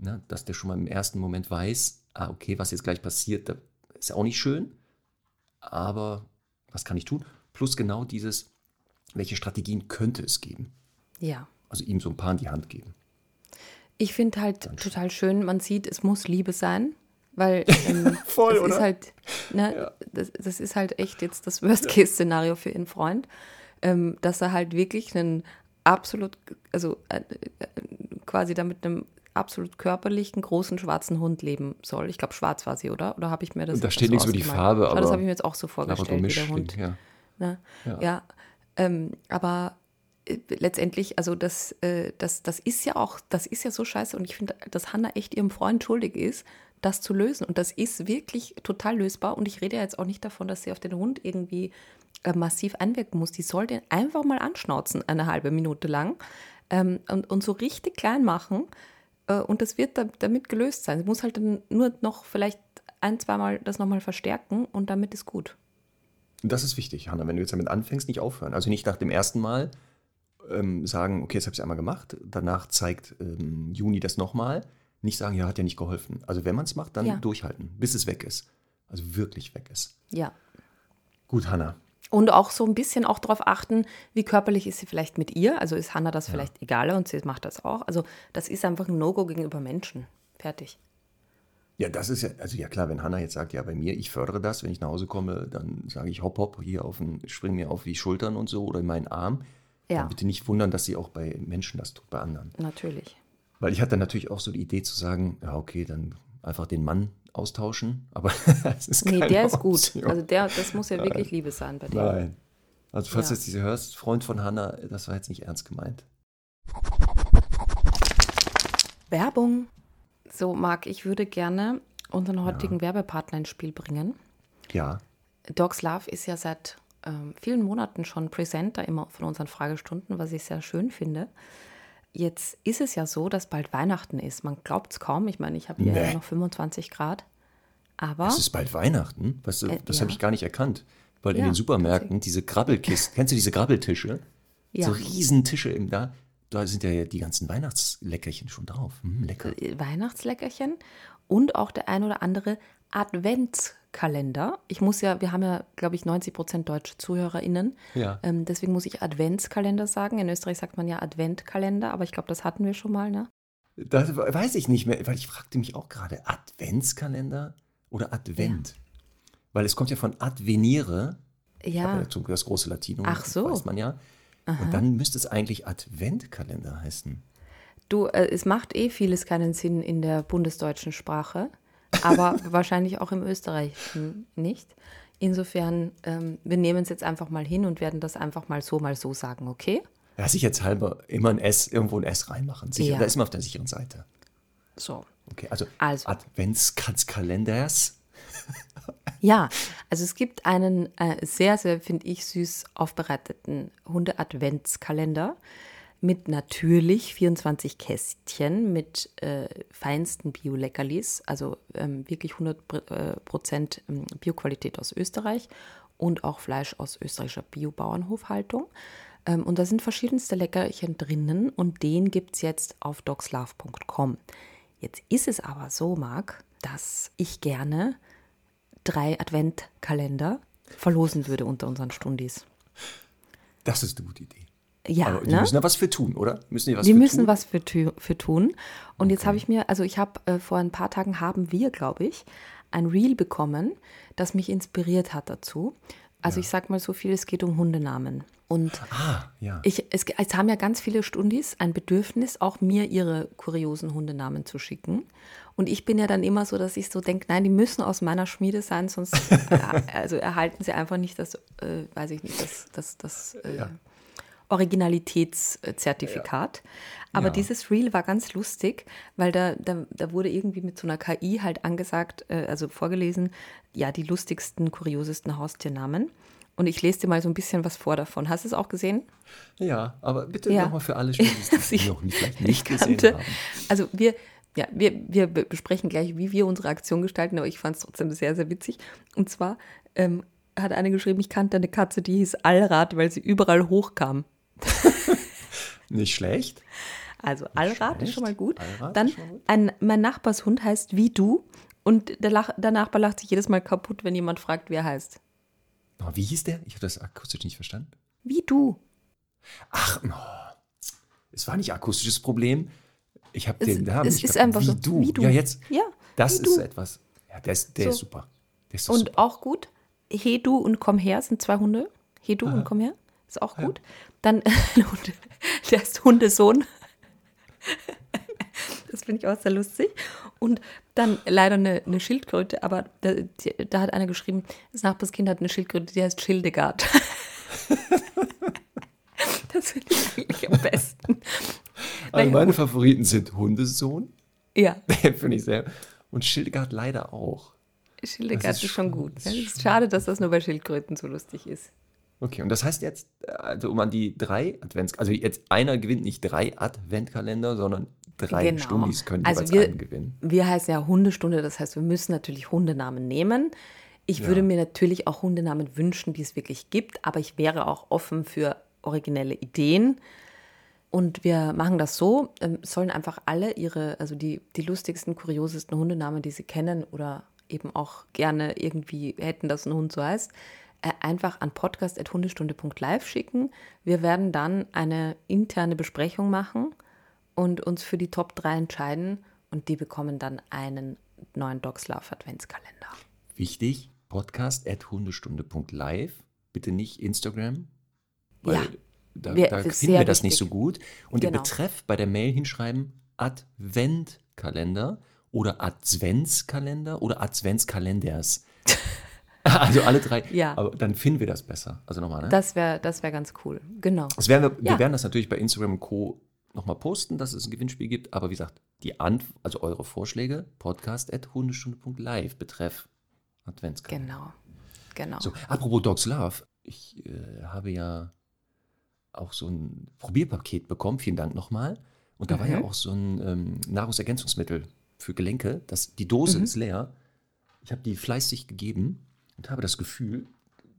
ne, dass der schon mal im ersten Moment weiß, ah, okay, was jetzt gleich passiert, das ist auch nicht schön, aber was kann ich tun? Plus genau dieses, welche Strategien könnte es geben? Ja. Also ihm so ein paar in die Hand geben. Ich finde halt total schön, man sieht, es muss Liebe sein. Weil ähm, Voll, das oder? ist halt, ne, ja. das, das, ist halt echt jetzt das Worst-Case-Szenario für ihren Freund, ähm, dass er halt wirklich einen absolut, also äh, äh, quasi da mit einem absolut körperlichen, großen schwarzen Hund leben soll. Ich glaube, schwarz war sie, oder? Oder habe ich mir das da steht nichts über die Farbe, aber. Das habe ich mir jetzt auch so vorgestellt, wie der Hund. Ja, ne? ja. ja ähm, aber äh, letztendlich, also das, äh, das, das ist ja auch, das ist ja so scheiße und ich finde, dass Hannah echt ihrem Freund schuldig ist, das zu lösen. Und das ist wirklich total lösbar. Und ich rede ja jetzt auch nicht davon, dass sie auf den Hund irgendwie äh, massiv einwirken muss. Die soll den einfach mal anschnauzen, eine halbe Minute lang. Ähm, und, und so richtig klein machen. Äh, und das wird da, damit gelöst sein. Sie muss halt dann nur noch vielleicht ein, zweimal das nochmal verstärken und damit ist gut. Das ist wichtig, Hanna, wenn du jetzt damit anfängst, nicht aufhören. Also nicht nach dem ersten Mal ähm, sagen, okay, jetzt habe ich es einmal gemacht, danach zeigt ähm, Juni das nochmal, nicht sagen, ja, hat ja nicht geholfen. Also wenn man es macht, dann ja. durchhalten, bis es weg ist. Also wirklich weg ist. Ja. Gut, Hanna. Und auch so ein bisschen auch darauf achten, wie körperlich ist sie vielleicht mit ihr. Also ist Hanna das ja. vielleicht egaler und sie macht das auch. Also das ist einfach ein No-Go gegenüber Menschen. Fertig. Ja, das ist ja, also ja klar, wenn Hanna jetzt sagt, ja, bei mir, ich fördere das, wenn ich nach Hause komme, dann sage ich hopp, hopp, hier auf den, spring mir auf die Schultern und so oder in meinen Arm. Ja. Dann bitte nicht wundern, dass sie auch bei Menschen das tut, bei anderen. Natürlich. Weil ich hatte natürlich auch so die Idee zu sagen, ja, okay, dann einfach den Mann austauschen, aber es ist Nee, keine der ist gut. Option. Also der, das muss ja wirklich Liebe sein bei dir. Nein. Also falls Ja. du jetzt diese hörst, Freund von Hanna, das war jetzt nicht ernst gemeint. Werbung. So, Marc, ich würde gerne unseren heutigen Werbepartner ins Spiel bringen. Ja, Dogs Love ist ja seit ähm, vielen Monaten schon Presenter immer von unseren Fragestunden, was ich sehr schön finde. Jetzt ist es ja so, dass bald Weihnachten ist. Man glaubt es kaum. Ich meine, ich habe hier Nee. ja noch 25 Grad. Aber es ist bald Weihnachten. Du, Äh, das ja. habe ich gar nicht erkannt. Weil in Ja, den Supermärkten diese Grabbelkisten, kennst du diese Grabbeltische? Ja. So riesen Tische im da. Da sind ja die ganzen Weihnachtsleckerchen schon drauf. Hm, lecker. äh, Weihnachtsleckerchen und auch der ein oder andere Adventskalender. Ich muss ja, wir haben ja, glaube ich, 90 Prozent deutsche ZuhörerInnen. Ja. Ähm, deswegen muss ich Adventskalender sagen. In Österreich sagt man ja Adventkalender, aber ich glaube, das hatten wir schon mal, ne? Das weiß ich nicht mehr, weil ich fragte mich auch gerade, Adventskalender oder Advent? Weil es kommt ja von advenire, Ja, das große Latinum, Ach so. weiß man ja. Und dann müsste es eigentlich Adventkalender heißen. du, äh, es macht eh vieles keinen Sinn in der bundesdeutschen Sprache, aber wahrscheinlich auch im Österreichischen nicht. Insofern, ähm, wir nehmen es jetzt einfach mal hin und werden das einfach mal so, mal so sagen, okay? Ja, sicherheitshalber immer ein S, irgendwo ein S reinmachen. Sicher, Ja. Da ist man auf der sicheren Seite. So. Okay, also, Also. Adventskalenders. Ja, also es gibt einen äh, sehr, sehr, finde ich, süß aufbereiteten Hunde-Adventskalender mit natürlich 24 Kästchen mit äh, feinsten Bio-Leckerlis, also ähm, wirklich 100 Pr- äh, Prozent ähm, Bioqualität aus Österreich und auch Fleisch aus österreichischer Bio-Bauernhofhaltung. Ähm, und da sind verschiedenste Leckerchen drinnen und den gibt es jetzt auf dogslove.com. Jetzt ist es aber so, Marc, dass ich gerne drei Adventkalender verlosen würde unter unseren Stundis. Das ist eine gute Idee. Ja, Aber die ne? müssen da was für tun, oder? Müssen die was Die für müssen tun? was für, für tun. Und jetzt habe ich mir, also ich habe äh, vor ein paar Tagen haben wir, glaube ich, ein Reel bekommen, das mich inspiriert hat dazu. Also ich sag mal so viel, es geht um Hundenamen. Und Ah, ja. ich, es, es haben ja ganz viele Stundis ein Bedürfnis, auch mir ihre kuriosen Hundenamen zu schicken. Und ich bin ja dann immer so, dass ich so denke, nein, die müssen aus meiner Schmiede sein, sonst also erhalten sie einfach nicht das, äh, weiß ich nicht, das, das, das äh, Ja. Originalitätszertifikat. Aber Ja. dieses Reel war ganz lustig, weil da, da, da wurde irgendwie mit so einer KI halt angesagt, äh, also vorgelesen, ja, die lustigsten, kuriosesten Haustiernamen. Und ich lese dir mal so ein bisschen was vor davon. Hast du es auch gesehen? Ja, aber bitte Ja. nochmal für alle Studis, die noch nicht, vielleicht ich nicht gesehen kannte. haben. Also wir, ja, wir, wir be- besprechen gleich, wie wir unsere Aktion gestalten, aber ich fand es trotzdem sehr, sehr witzig. Und zwar ähm, hat eine geschrieben, ich kannte eine Katze, die hieß Allrad, weil sie überall hochkam. Nicht schlecht. Also Allrad ist schlecht. schon mal gut. Allrad Dann gut. ein, mein Nachbarshund heißt wie du und der, Lach, der Nachbar lacht sich jedes Mal kaputt, wenn jemand fragt, wie er heißt. Oh, wie hieß der? Ich habe das akustisch nicht verstanden. Wie du. Ach, oh, es war nicht akustisches Problem. Ich habe Es- den Namen. es ich ist hab- einfach wie so, Du. wie du. Ja, jetzt. Ja, Das ist du. etwas. Ja, der ist, der So. ist super. Der ist Und super. auch gut, Hedu und Komm her sind zwei Hunde. Hedu und Komm her ist auch gut. Dann der ist Hundesohn. Das finde ich auch sehr lustig. Und dann leider eine, eine Schildkröte, aber da, die, da hat einer geschrieben, das Nachbarskind hat eine Schildkröte, die heißt Schildegard. Das finde ich eigentlich am besten. Also Naja, meine gut. Favoriten sind Hundesohn. Ja, finde ich sehr. Und Schildegard leider auch. Schildegard ist, ist schon gut. das Es ist schade, dass das nur bei Schildkröten so lustig ist. Okay, und das heißt jetzt, also um an die drei Advents, also jetzt einer gewinnt nicht drei Adventkalender, sondern drei Genau. Stundis können Also jeweils wir- einen gewinnen. Wir heißen ja Hundestunde, das heißt, wir müssen natürlich Hundenamen nehmen. Ich würde mir natürlich auch Hundenamen wünschen, die es wirklich gibt, aber ich wäre auch offen für originelle Ideen. Und wir machen das so, ähm, sollen einfach alle ihre, also die, die lustigsten, kuriosesten Hundenamen, die sie kennen oder eben auch gerne irgendwie hätten, dass ein Hund so heißt, äh, einfach an podcast.hundestunde.live schicken. Wir werden dann eine interne Besprechung machen und uns für die Top 3 entscheiden und die bekommen dann einen neuen Dogs Love Adventskalender. Wichtig, podcast at hundestunde.live. Bitte nicht Instagram. Weil Ja. da, Wir- da finden wir das nicht so gut. Und Genau. den Betreff bei der Mail hinschreiben Adventkalender oder Adventskalender oder Adventskalenders. also alle drei. Ja. Aber dann finden wir das besser. Also nochmal, ne? Das wäre das wär ganz cool. Genau. Das werden wir, wir Ja. werden das natürlich bei Instagram und Co. nochmal posten, dass es ein Gewinnspiel gibt. Aber wie gesagt, die Ant also eure Vorschläge, podcast at hundestunde.live, betreff Adventskalender. Genau. Genau. So, apropos Dogs Love, ich äh, habe ja auch so ein Probierpaket bekommen, vielen Dank nochmal. Und da war Mhm. ja auch so ein ähm, Nahrungsergänzungsmittel für Gelenke. Das, die Dose Mhm. ist leer. Ich habe die fleißig gegeben und habe das Gefühl,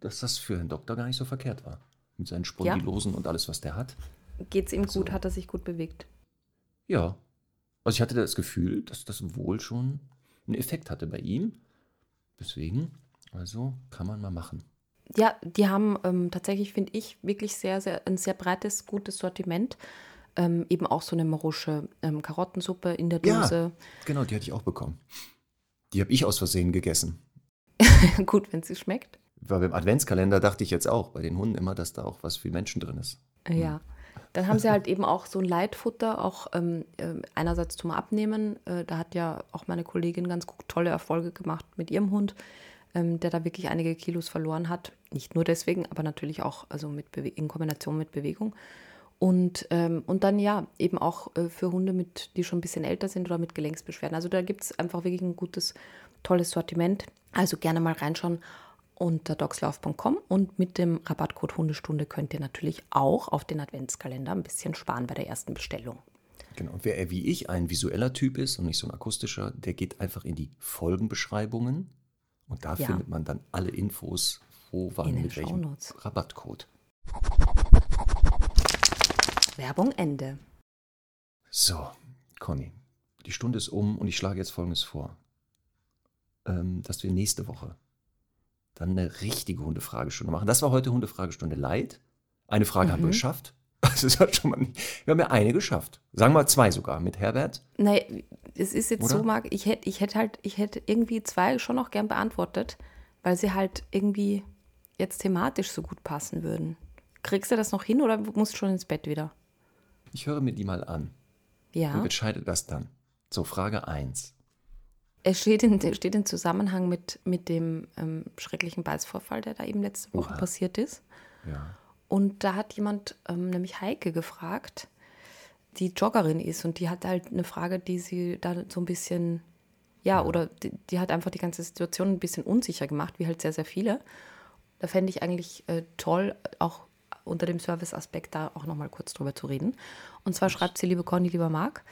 dass das für Herrn Doktor gar nicht so verkehrt war. Mit seinen Spondylosen und alles, was der hat. Geht's ihm gut? So. Hat er sich gut bewegt? Ja. Also ich hatte das Gefühl, dass das wohl schon einen Effekt hatte bei ihm. Deswegen, also kann man mal machen. Ja, die haben ähm, tatsächlich, finde ich, wirklich sehr, sehr, ein sehr breites, gutes Sortiment. Ähm, eben auch so eine marusche ähm, Karottensuppe in der Ja. Dose. Genau, die hatte ich auch bekommen. Die habe ich aus Versehen gegessen. gut, wenn sie schmeckt. Weil beim Adventskalender dachte ich jetzt auch bei den Hunden immer, dass da auch was für Menschen drin ist. Äh, Ja. Dann haben sie halt eben auch so ein Leitfutter, auch ähm, ähm, einerseits zum Abnehmen. Äh, da hat ja auch meine Kollegin ganz tolle Erfolge gemacht mit ihrem Hund, ähm, der da wirklich einige Kilos verloren hat. Nicht nur deswegen, aber natürlich auch also mit Bewe in Kombination mit Bewegung. Und, ähm, und dann ja, eben auch äh, für Hunde, mit, die schon ein bisschen älter sind oder mit Gelenksbeschwerden. Also da gibt es einfach wirklich ein gutes, tolles Sortiment. Also gerne mal reinschauen unter dogslauf.com und mit dem Rabattcode Hundestunde könnt ihr natürlich auch auf den Adventskalender ein bisschen sparen bei der ersten Bestellung. Genau. Und wer wie ich ein visueller Typ ist und nicht so ein akustischer, der geht einfach in die Folgenbeschreibungen und da Ja. findet man dann alle Infos, wo wann In mit welchem. Rabattcode. Werbung Ende. So, Conny, die Stunde ist um und ich schlage jetzt Folgendes vor. Ähm, dass wir nächste Woche dann eine richtige Hundefragestunde machen. Das war heute Hundefragestunde Light. Eine Frage haben wir Mhm. geschafft. Das ist halt schon mal nicht. Wir haben ja eine geschafft. Sagen wir zwei sogar mit Herbert. Nein, es ist jetzt Oder? so, Marc, ich hätte ich hätt halt, ich hätte irgendwie zwei schon noch gern beantwortet, weil sie halt irgendwie jetzt thematisch so gut passen würden. Kriegst du das noch hin oder musst du schon ins Bett wieder? Ich höre mir die mal an Ja. und entscheide das dann. So, Frage 1. Es steht in, steht in Zusammenhang mit, mit dem ähm, schrecklichen Beißvorfall, der da eben letzte Woche Oha. passiert ist. Ja. Und da hat jemand, ähm, nämlich Heike, gefragt, die Joggerin ist und die hat halt eine Frage, die sie da so ein bisschen, ja, oder die, die hat einfach die ganze Situation ein bisschen unsicher gemacht, wie halt sehr, sehr viele. Da fände ich eigentlich äh, toll, auch unter dem Service-Aspekt da auch nochmal kurz drüber zu reden. Und zwar schreibt sie, liebe Conny, lieber Marc,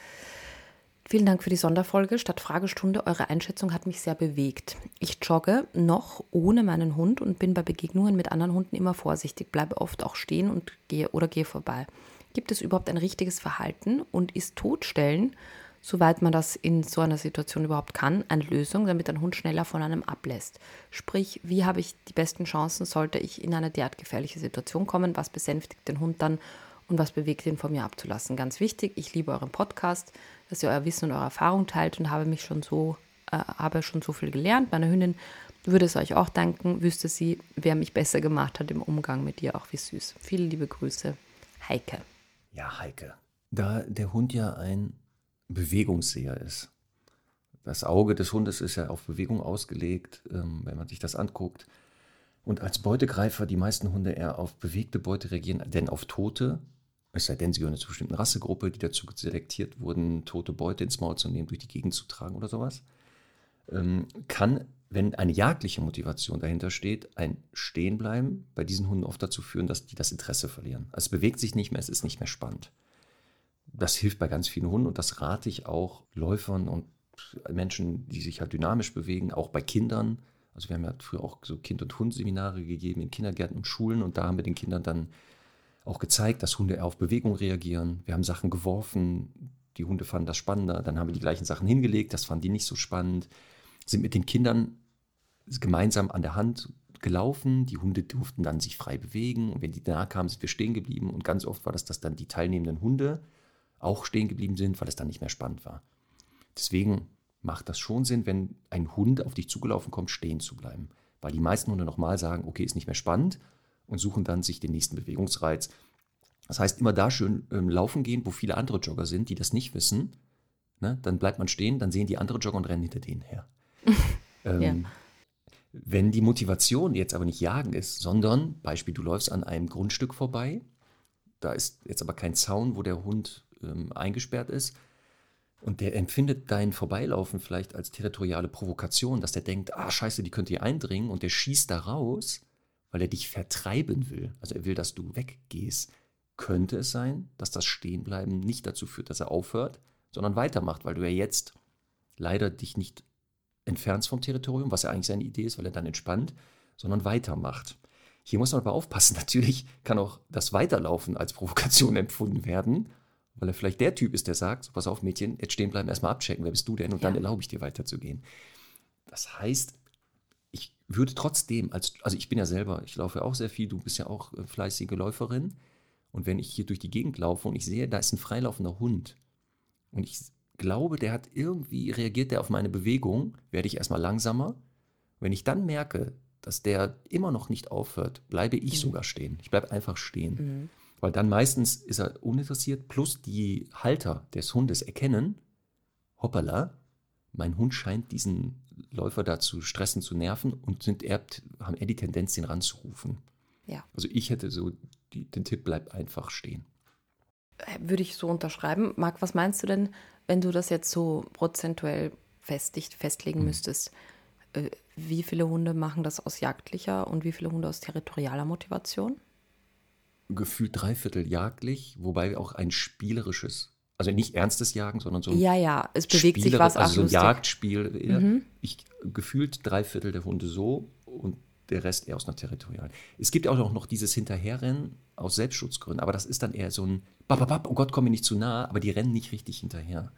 Vielen Dank für die Sonderfolge. Statt Fragestunde, eure Einschätzung hat mich sehr bewegt. Ich jogge noch ohne meinen Hund und bin bei Begegnungen mit anderen Hunden immer vorsichtig, bleibe oft auch stehen und gehe oder gehe vorbei. Gibt es überhaupt ein richtiges Verhalten und ist Totstellen, soweit man das in so einer Situation überhaupt kann, eine Lösung, damit ein Hund schneller von einem ablässt? Sprich, wie habe ich die besten Chancen, sollte ich in eine derart gefährliche Situation kommen? Was besänftigt den Hund dann und was bewegt ihn von mir abzulassen. Ganz wichtig, ich liebe euren Podcast, dass ihr euer Wissen und eure Erfahrung teilt und habe mich schon so, äh, habe schon so viel gelernt. Meine Hündin würde es euch auch danken, wüsste sie, wer mich besser gemacht hat im Umgang mit dir, auch wie süß. Viele liebe Grüße, Heike. Ja, Heike. Da der Hund ja ein Bewegungsseher ist. Das Auge des Hundes ist ja auf Bewegung ausgelegt, ähm, wenn man sich das anguckt. Und als Beutegreifer die meisten Hunde eher auf bewegte Beute reagieren, denn auf tote, es sei denn, sie gehören zu einer bestimmten Rassegruppe, die dazu selektiert wurden, tote Beute ins Maul zu nehmen, durch die Gegend zu tragen oder sowas, ähm, kann, wenn eine jagdliche Motivation dahinter steht, ein Stehenbleiben bei diesen Hunden oft dazu führen, dass die das Interesse verlieren. Also es bewegt sich nicht mehr, es ist nicht mehr spannend. Das hilft bei ganz vielen Hunden und das rate ich auch Läufern und Menschen, die sich halt dynamisch bewegen, auch bei Kindern. Also wir haben ja früher auch so Kind- und Hund-Seminare gegeben in Kindergärten und Schulen und da haben wir den Kindern dann auch gezeigt, dass Hunde auf Bewegung reagieren. Wir haben Sachen geworfen, die Hunde fanden das spannender, dann haben wir die gleichen Sachen hingelegt, das fanden die nicht so spannend, sind mit den Kindern gemeinsam an der Hand gelaufen, die Hunde durften dann sich frei bewegen und wenn die nahe kamen, sind wir stehen geblieben und ganz oft war das, dass dann die teilnehmenden Hunde auch stehen geblieben sind, weil es dann nicht mehr spannend war. Deswegen macht das schon Sinn, wenn ein Hund auf dich zugelaufen kommt, stehen zu bleiben. Weil die meisten Hunde nochmal sagen, okay, ist nicht mehr spannend und suchen dann sich den nächsten Bewegungsreiz. Das heißt, immer da schön ähm, laufen gehen, wo viele andere Jogger sind, die das nicht wissen. Ne? Dann bleibt man stehen, dann sehen die andere Jogger und rennen hinter denen her. ähm, ja. Wenn die Motivation jetzt aber nicht jagen ist, sondern, Beispiel, du läufst an einem Grundstück vorbei, da ist jetzt aber kein Zaun, wo der Hund ähm, eingesperrt ist, und der empfindet dein Vorbeilaufen vielleicht als territoriale Provokation, dass der denkt, ah scheiße, die könnte hier eindringen und der schießt da raus, weil er dich vertreiben will. Also er will, dass du weggehst. Könnte es sein, dass das Stehenbleiben nicht dazu führt, dass er aufhört, sondern weitermacht, weil du ja jetzt leider dich nicht entfernst vom Territorium, was ja eigentlich seine Idee ist, weil er dann entspannt, sondern weitermacht. Hier muss man aber aufpassen. Natürlich kann auch das Weiterlaufen als Provokation empfunden werden weil er vielleicht der Typ ist, der sagt, so, pass auf Mädchen, jetzt stehen bleiben, erstmal abchecken, wer bist du denn und ja. dann erlaube ich dir weiterzugehen. Das heißt, würde trotzdem, als, also ich bin ja selber, ich laufe ja auch sehr viel, du bist ja auch äh, fleißige Läuferin und wenn ich hier durch die Gegend laufe und ich sehe, da ist ein freilaufender Hund und ich glaube, der hat irgendwie, reagiert der auf meine Bewegung, werde ich erstmal langsamer. Wenn ich dann merke, dass der immer noch nicht aufhört, bleibe ich mhm. sogar stehen. Ich bleibe einfach stehen. Mhm. Weil dann meistens ist er uninteressiert, plus die Halter des Hundes erkennen, hoppala, mein Hund scheint diesen Läufer da zu stressen, zu nerven und sind eher, haben eher die Tendenz, den ranzurufen. Ja. Also ich hätte so die, den Tipp, bleib einfach stehen. Äh, würde ich so unterschreiben. Marc, was meinst du denn, wenn du das jetzt so prozentuell festigt, festlegen hm. müsstest? Äh, wie viele Hunde machen das aus jagdlicher und wie viele Hunde aus territorialer Motivation? gefühlt dreiviertel jagdlich, wobei auch ein spielerisches, also nicht ernstes Jagen, sondern so ein Ja, ja, es bewegt sich was. Also so ein Jagdspiel. Mhm. Ich gefühlt dreiviertel der Hunde so und der Rest eher aus einer territorialen. Es gibt auch noch dieses Hinterherrennen aus Selbstschutzgründen, aber das ist dann eher so ein Bababab, oh Gott, komm mir nicht zu nah, aber die rennen nicht richtig hinterher.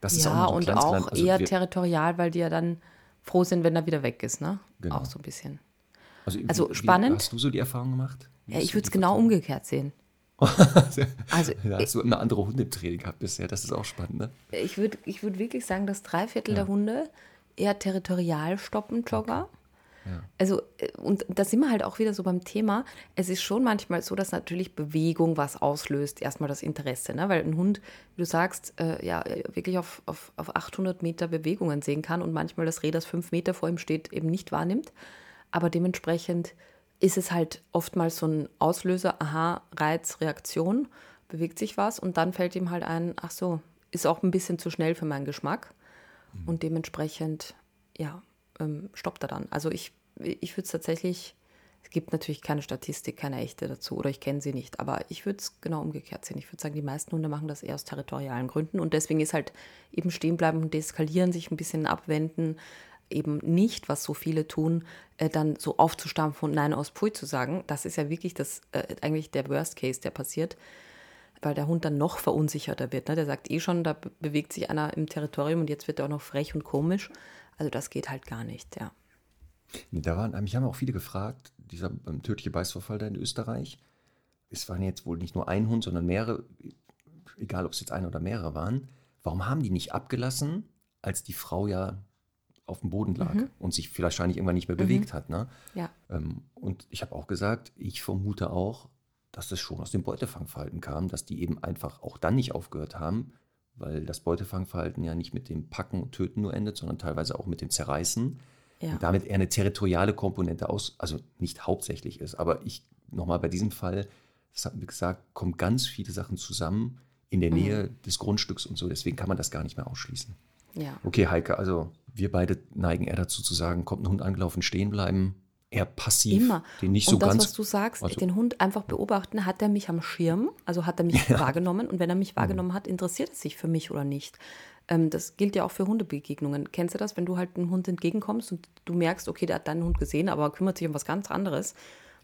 Das ja, ist auch und auch also eher territorial, weil die ja dann froh sind, wenn er wieder weg ist, ne? Genau. Auch so ein bisschen. Also, also wie, spannend. Wie, hast du so die Erfahrung gemacht? Ja, ich würde es genau umgekehrt sehen. also, ja, hast du eine andere Hunde im Training gehabt bisher? Das ist auch spannend, ne? Ich würde ich würd wirklich sagen, dass drei Viertel ja. der Hunde eher territorial stoppen, Jogger. Okay. Ja. Also, äh, und da sind wir halt auch wieder so beim Thema. Es ist schon manchmal so, dass natürlich Bewegung was auslöst, erstmal das Interesse, ne? Weil ein Hund, wie du sagst, äh, ja, wirklich auf, auf, auf 800 Meter Bewegungen sehen kann und manchmal das Reh, das fünf Meter vor ihm steht, eben nicht wahrnimmt. Aber dementsprechend ist es halt oftmals so ein Auslöser, aha, Reiz, Reaktion, bewegt sich was und dann fällt ihm halt ein, ach so, ist auch ein bisschen zu schnell für meinen Geschmack mhm. und dementsprechend, ja, ähm, stoppt er dann. Also ich, ich würde es tatsächlich, es gibt natürlich keine Statistik, keine echte dazu oder ich kenne sie nicht, aber ich würde es genau umgekehrt sehen. Ich würde sagen, die meisten Hunde machen das eher aus territorialen Gründen und deswegen ist halt eben stehen bleiben und deeskalieren, sich ein bisschen abwenden, eben nicht, was so viele tun, äh, dann so aufzustampfen und Nein aus Pui zu sagen. Das ist ja wirklich das, äh, eigentlich der Worst Case, der passiert, weil der Hund dann noch verunsicherter wird. Ne? Der sagt eh schon, da bewegt sich einer im Territorium und jetzt wird er auch noch frech und komisch. Also das geht halt gar nicht, ja. Da waren, mich haben auch viele gefragt, dieser ähm, tödliche Beißvorfall da in Österreich. Es waren jetzt wohl nicht nur ein Hund, sondern mehrere, egal ob es jetzt eine oder mehrere waren. Warum haben die nicht abgelassen, als die Frau ja auf dem Boden lag mhm. und sich vielleicht wahrscheinlich irgendwann nicht mehr mhm. bewegt hat. Ne? Ja. Ähm, und ich habe auch gesagt, ich vermute auch, dass das schon aus dem Beutefangverhalten kam, dass die eben einfach auch dann nicht aufgehört haben, weil das Beutefangverhalten ja nicht mit dem Packen und Töten nur endet, sondern teilweise auch mit dem Zerreißen. Ja. Und damit eher eine territoriale Komponente aus, also nicht hauptsächlich ist. Aber ich nochmal bei diesem Fall, das hatten wir gesagt, kommen ganz viele Sachen zusammen in der mhm. Nähe des Grundstücks und so. Deswegen kann man das gar nicht mehr ausschließen. Ja. Okay, Heike, also wir beide neigen eher dazu zu sagen, kommt ein Hund angelaufen, stehen bleiben, eher passiv, Immer. den nicht und so das, ganz. was du sagst, also, den Hund einfach beobachten, hat er mich am Schirm, also hat er mich ja. wahrgenommen und wenn er mich wahrgenommen hat, interessiert es sich für mich oder nicht. Ähm, das gilt ja auch für Hundebegegnungen. Kennst du das, wenn du halt einem Hund entgegenkommst und du merkst, okay, der hat deinen Hund gesehen, aber kümmert sich um was ganz anderes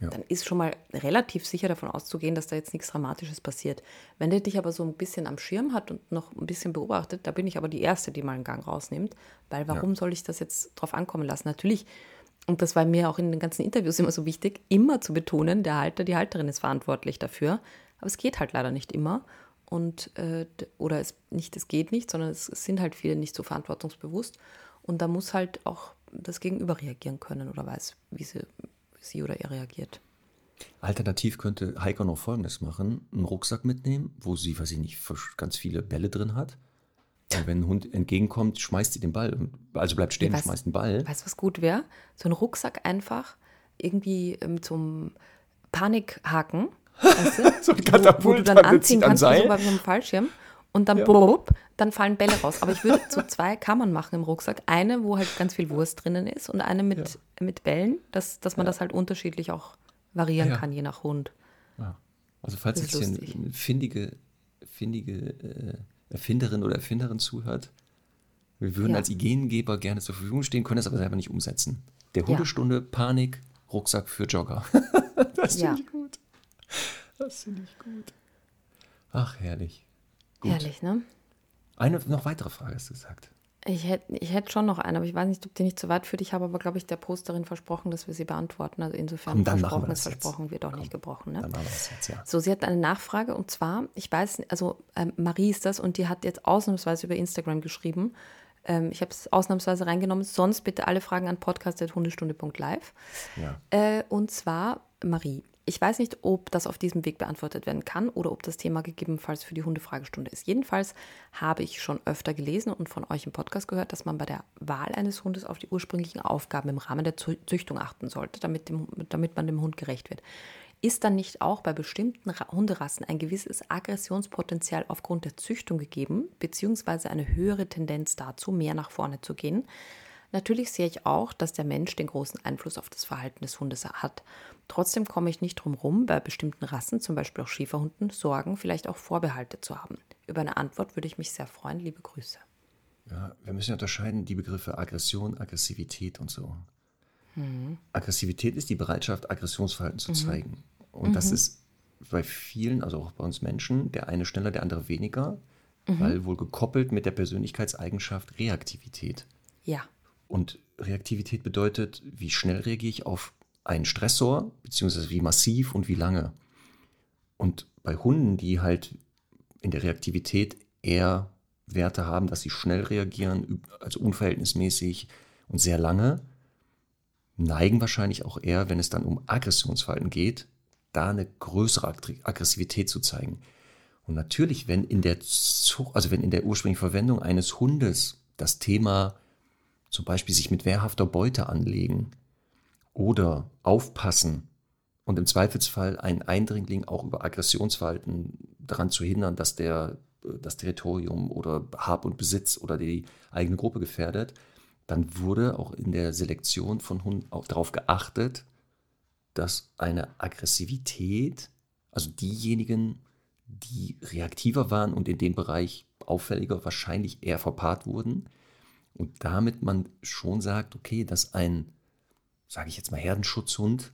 ja. dann ist schon mal relativ sicher davon auszugehen, dass da jetzt nichts Dramatisches passiert. Wenn der dich aber so ein bisschen am Schirm hat und noch ein bisschen beobachtet, da bin ich aber die Erste, die mal einen Gang rausnimmt, weil warum ja. soll ich das jetzt drauf ankommen lassen? Natürlich, und das war mir auch in den ganzen Interviews immer so wichtig, immer zu betonen, der Halter, die Halterin ist verantwortlich dafür, aber es geht halt leider nicht immer. und äh, oder es nicht, es geht nicht, sondern es, es sind halt viele nicht so verantwortungsbewusst. Und da muss halt auch das Gegenüber reagieren können oder weiß, wie sie, sie oder er reagiert. Alternativ könnte Heiko noch Folgendes machen: einen Rucksack mitnehmen, wo sie, weiß ich nicht, ganz viele Bälle drin hat. Und wenn ein Hund entgegenkommt, schmeißt sie den Ball. Also bleibt stehen und schmeißt den Ball. Weißt du, was gut wäre? So ein Rucksack einfach irgendwie mit so einem Panikhaken. Weißt du? so ein Katapult, wo, wo du dann anziehen kannst, an so bei einem Fallschirm. Und dann, ja. blub, dann fallen Bälle raus. Aber ich würde so zwei Kammern machen im Rucksack. Eine, wo halt ganz viel Wurst drinnen ist und eine mit, ja. mit Bällen, dass, dass man ja. das halt unterschiedlich auch variieren kann, je nach Hund. Also falls jetzt hier eine findige, findige äh, Erfinderin oder Erfinderin zuhört, wir würden als Ideengeber gerne zur Verfügung stehen, können es aber selber nicht umsetzen. Der Hundestunde, Panik, Rucksack für Jogger. das finde ich gut. Das finde ich gut. Ach, herrlich. Gut. Herrlich, ne? Eine noch weitere Frage hast du gesagt. Ich hätte ich hätt schon noch eine, aber ich weiß nicht, ob die nicht zu weit führt. Ich habe aber, glaube ich, der Posterin versprochen, dass wir sie beantworten. Also insofern Komm, dann versprochen ist versprochen, wird auch Komm, nicht gebrochen. Ne? Dann machen wir das jetzt, ja. So, sie hat eine Nachfrage und zwar, ich weiß, also ähm, Marie ist das und die hat jetzt ausnahmsweise über Instagram geschrieben. Ähm, ich habe es ausnahmsweise reingenommen. Sonst bitte alle Fragen an podcast.hundestunde.live. Ja. Äh, und zwar, Marie, ich weiß nicht, ob das auf diesem Weg beantwortet werden kann oder ob das Thema gegebenenfalls für die Hundefragestunde ist. Jedenfalls habe ich schon öfter gelesen und von euch im Podcast gehört, dass man bei der Wahl eines Hundes auf die ursprünglichen Aufgaben im Rahmen der Züchtung achten sollte, damit, dem, damit man dem Hund gerecht wird. Ist dann nicht auch bei bestimmten Hunderassen ein gewisses Aggressionspotenzial aufgrund der Züchtung gegeben, beziehungsweise eine höhere Tendenz dazu, mehr nach vorne zu gehen? Natürlich sehe ich auch, dass der Mensch den großen Einfluss auf das Verhalten des Hundes hat. Trotzdem komme ich nicht drum rum, bei bestimmten Rassen, zum Beispiel auch Schäferhunden, Sorgen, vielleicht auch Vorbehalte zu haben. Über eine Antwort würde ich mich sehr freuen. Liebe Grüße. Ja, wir müssen unterscheiden die Begriffe Aggression, Aggressivität und so. Mhm. Aggressivität ist die Bereitschaft, Aggressionsverhalten zu mhm. zeigen. Und mhm. das ist bei vielen, also auch bei uns Menschen, der eine schneller, der andere weniger, mhm. weil wohl gekoppelt mit der Persönlichkeitseigenschaft Reaktivität. Ja. Und Reaktivität bedeutet, wie schnell reagiere ich auf einen Stressor, beziehungsweise wie massiv und wie lange. Und bei Hunden, die halt in der Reaktivität eher Werte haben, dass sie schnell reagieren, also unverhältnismäßig und sehr lange, neigen wahrscheinlich auch eher, wenn es dann um Aggressionsverhalten geht, da eine größere Aggressivität zu zeigen. Und natürlich, wenn in der also wenn in der ursprünglichen Verwendung eines Hundes das Thema zum Beispiel sich mit wehrhafter Beute anlegen oder aufpassen und im Zweifelsfall einen Eindringling auch über Aggressionsverhalten daran zu hindern, dass der das Territorium oder Hab und Besitz oder die eigene Gruppe gefährdet, dann wurde auch in der Selektion von Hunden auch darauf geachtet, dass eine Aggressivität, also diejenigen, die reaktiver waren und in dem Bereich auffälliger wahrscheinlich eher verpaart wurden, und damit man schon sagt, okay, dass ein, sage ich jetzt mal, Herdenschutzhund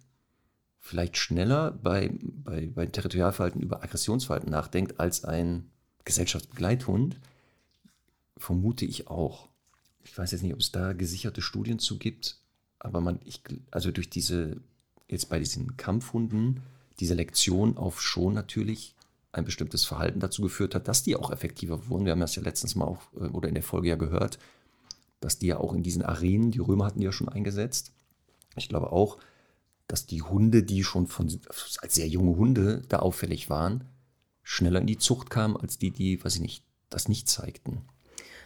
vielleicht schneller bei, bei, bei Territorialverhalten über Aggressionsverhalten nachdenkt als ein Gesellschaftsbegleithund, vermute ich auch. Ich weiß jetzt nicht, ob es da gesicherte Studien zu gibt, aber man, ich, also durch diese, jetzt bei diesen Kampfhunden, die Selektion auf schon natürlich ein bestimmtes Verhalten dazu geführt hat, dass die auch effektiver wurden. Wir haben das ja letztens mal auch äh, oder in der Folge ja gehört, dass die ja auch in diesen Arenen, die Römer hatten die ja schon eingesetzt. Ich glaube auch, dass die Hunde, die schon von, als sehr junge Hunde da auffällig waren, schneller in die Zucht kamen als die, die, weiß ich nicht, das nicht zeigten.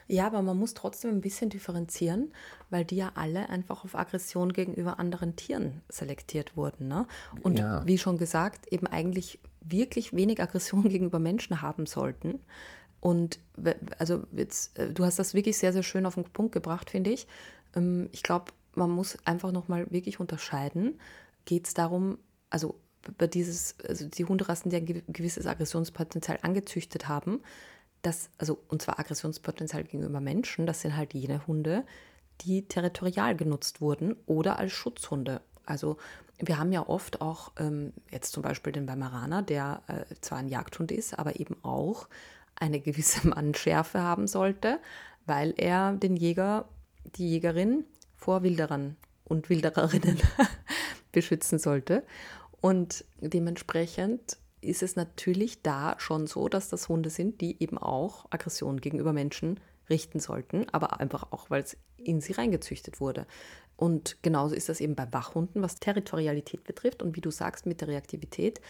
Ja, aber man muss trotzdem ein bisschen differenzieren, weil die ja alle einfach auf Aggression gegenüber anderen Tieren selektiert wurden. Ne? Und ja. wie schon gesagt, eben eigentlich wirklich wenig Aggression gegenüber Menschen haben sollten. Und also jetzt, äh, du hast das wirklich sehr, sehr schön auf den Punkt gebracht, finde ich. Ähm, ich glaube, man muss einfach nochmal wirklich unterscheiden. Geht es darum, also bei dieses, also die Hunderassen, die ein gewisses Aggressionspotenzial angezüchtet haben, das, also und zwar Aggressionspotenzial gegenüber Menschen, das sind halt jene Hunde, die territorial genutzt wurden oder als Schutzhunde. Also wir haben ja oft auch ähm, jetzt zum Beispiel den Weimaraner, der äh, zwar ein Jagdhund ist, aber eben auch eine gewisse Mannschärfe haben sollte, weil er den Jäger, die Jägerin vor Wilderern und Wildererinnen beschützen sollte. Und dementsprechend ist es natürlich da schon so, dass das Hunde sind, die eben auch Aggression gegenüber Menschen richten sollten, aber einfach auch, weil es in sie reingezüchtet wurde. Und genauso ist das eben bei Wachhunden, was Territorialität betrifft. Und wie du sagst, mit der Reaktivität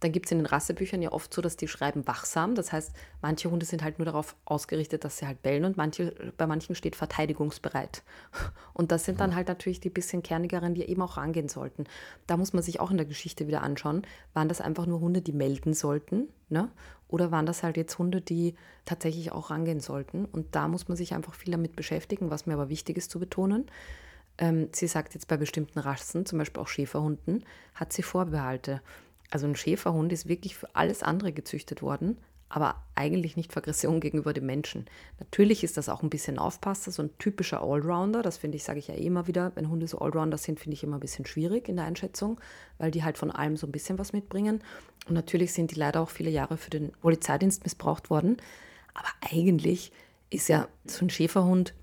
dann gibt es in den Rassebüchern ja oft so, dass die schreiben wachsam. Das heißt, manche Hunde sind halt nur darauf ausgerichtet, dass sie halt bellen und manche, bei manchen steht verteidigungsbereit. Und das sind dann halt natürlich die bisschen kernigeren, die eben auch rangehen sollten. Da muss man sich auch in der Geschichte wieder anschauen, waren das einfach nur Hunde, die melden sollten, ne? Oder waren das halt jetzt Hunde, die tatsächlich auch rangehen sollten? Und da muss man sich einfach viel damit beschäftigen, was mir aber wichtig ist zu betonen. Ähm, sie sagt jetzt bei bestimmten Rassen, zum Beispiel auch Schäferhunden, hat sie Vorbehalte. Also ein Schäferhund ist wirklich für alles andere gezüchtet worden, aber eigentlich nicht für Aggression gegenüber dem Menschen. Natürlich ist das auch ein bisschen Aufpasser, so ein typischer Allrounder. Das finde ich, sage ich ja eh immer wieder, wenn Hunde so Allrounder sind, finde ich immer ein bisschen schwierig in der Einschätzung, weil die halt von allem so ein bisschen was mitbringen. Und natürlich sind die leider auch viele Jahre für den Polizeidienst missbraucht worden. Aber eigentlich ist ja so ein Schäferhund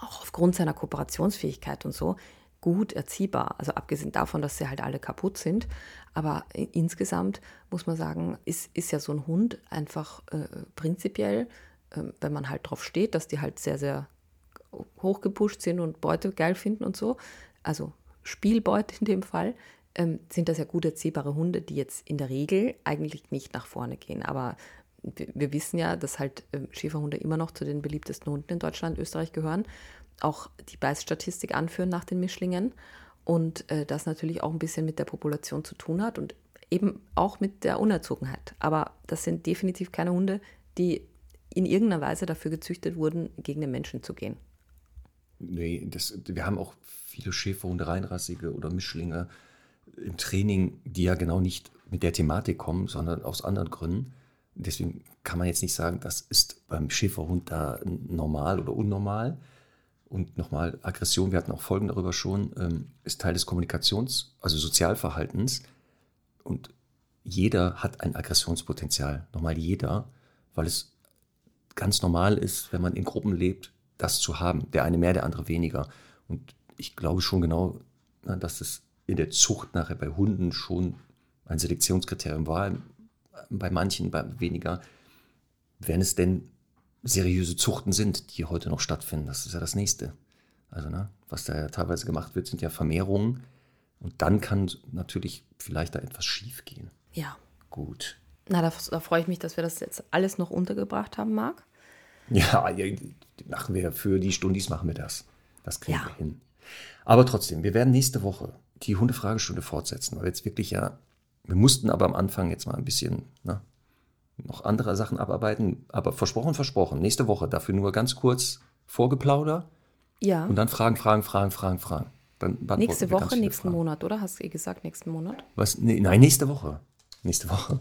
auch aufgrund seiner Kooperationsfähigkeit und so gut erziehbar. Also abgesehen davon, dass sie halt alle kaputt sind. Aber insgesamt muss man sagen, ist, ist ja so ein Hund einfach äh, prinzipiell, äh, wenn man halt drauf steht, dass die halt sehr, sehr hochgepusht sind und Beute geil finden und so, also Spielbeute in dem Fall, ähm, sind das ja gut erziehbare Hunde, die jetzt in der Regel eigentlich nicht nach vorne gehen. Aber wir, wissen ja, dass halt äh, Schäferhunde immer noch zu den beliebtesten Hunden in Deutschland, Österreich gehören auch die Beißstatistik anführen nach den Mischlingen und äh, das natürlich auch ein bisschen mit der Population zu tun hat und eben auch mit der Unerzogenheit. Aber das sind definitiv keine Hunde, die in irgendeiner Weise dafür gezüchtet wurden, gegen den Menschen zu gehen. Nee, das, wir haben auch viele Schäferhunde, Reinrassige oder Mischlinge im Training, die ja genau nicht mit der Thematik kommen, sondern aus anderen Gründen. Deswegen kann man jetzt nicht sagen, das ist beim Schäferhund da normal oder unnormal. Und nochmal, Aggression, wir hatten auch Folgen darüber schon, ähm, ist Teil des Kommunikations-, also Sozialverhaltens. Und jeder hat ein Aggressionspotenzial. Nochmal jeder, weil es ganz normal ist, wenn man in Gruppen lebt, das zu haben. Der eine mehr, der andere weniger. Und ich glaube schon genau, dass es in der Zucht nachher bei Hunden schon ein Selektionskriterium war. Bei manchen, bei weniger. Wenn es denn seriöse Zuchten sind, die heute noch stattfinden. Das ist ja das Nächste. Also, ne, was da ja teilweise gemacht wird, sind ja Vermehrungen. Und dann kann natürlich vielleicht da etwas schief gehen. Ja. Gut. Na, da, da freue ich mich, dass wir das jetzt alles noch untergebracht haben, Marc. Ja, machen wir für die Stundis machen wir das. Das kriegen ja. wir hin. Aber trotzdem, wir werden nächste Woche die Hundefragestunde fortsetzen, weil jetzt wirklich ja, wir mussten aber am Anfang jetzt mal ein bisschen ne, noch andere Sachen abarbeiten, aber versprochen, versprochen. Nächste Woche dafür nur ganz kurz Vorgeplauder. Ja. Und dann Fragen, Fragen, Fragen, Fragen, Fragen. Dann nächste Woche, nächsten Fragen. Monat, oder? Hast du eh gesagt, nächsten Monat? Was? Nee, nein, nächste Woche. Nächste Woche.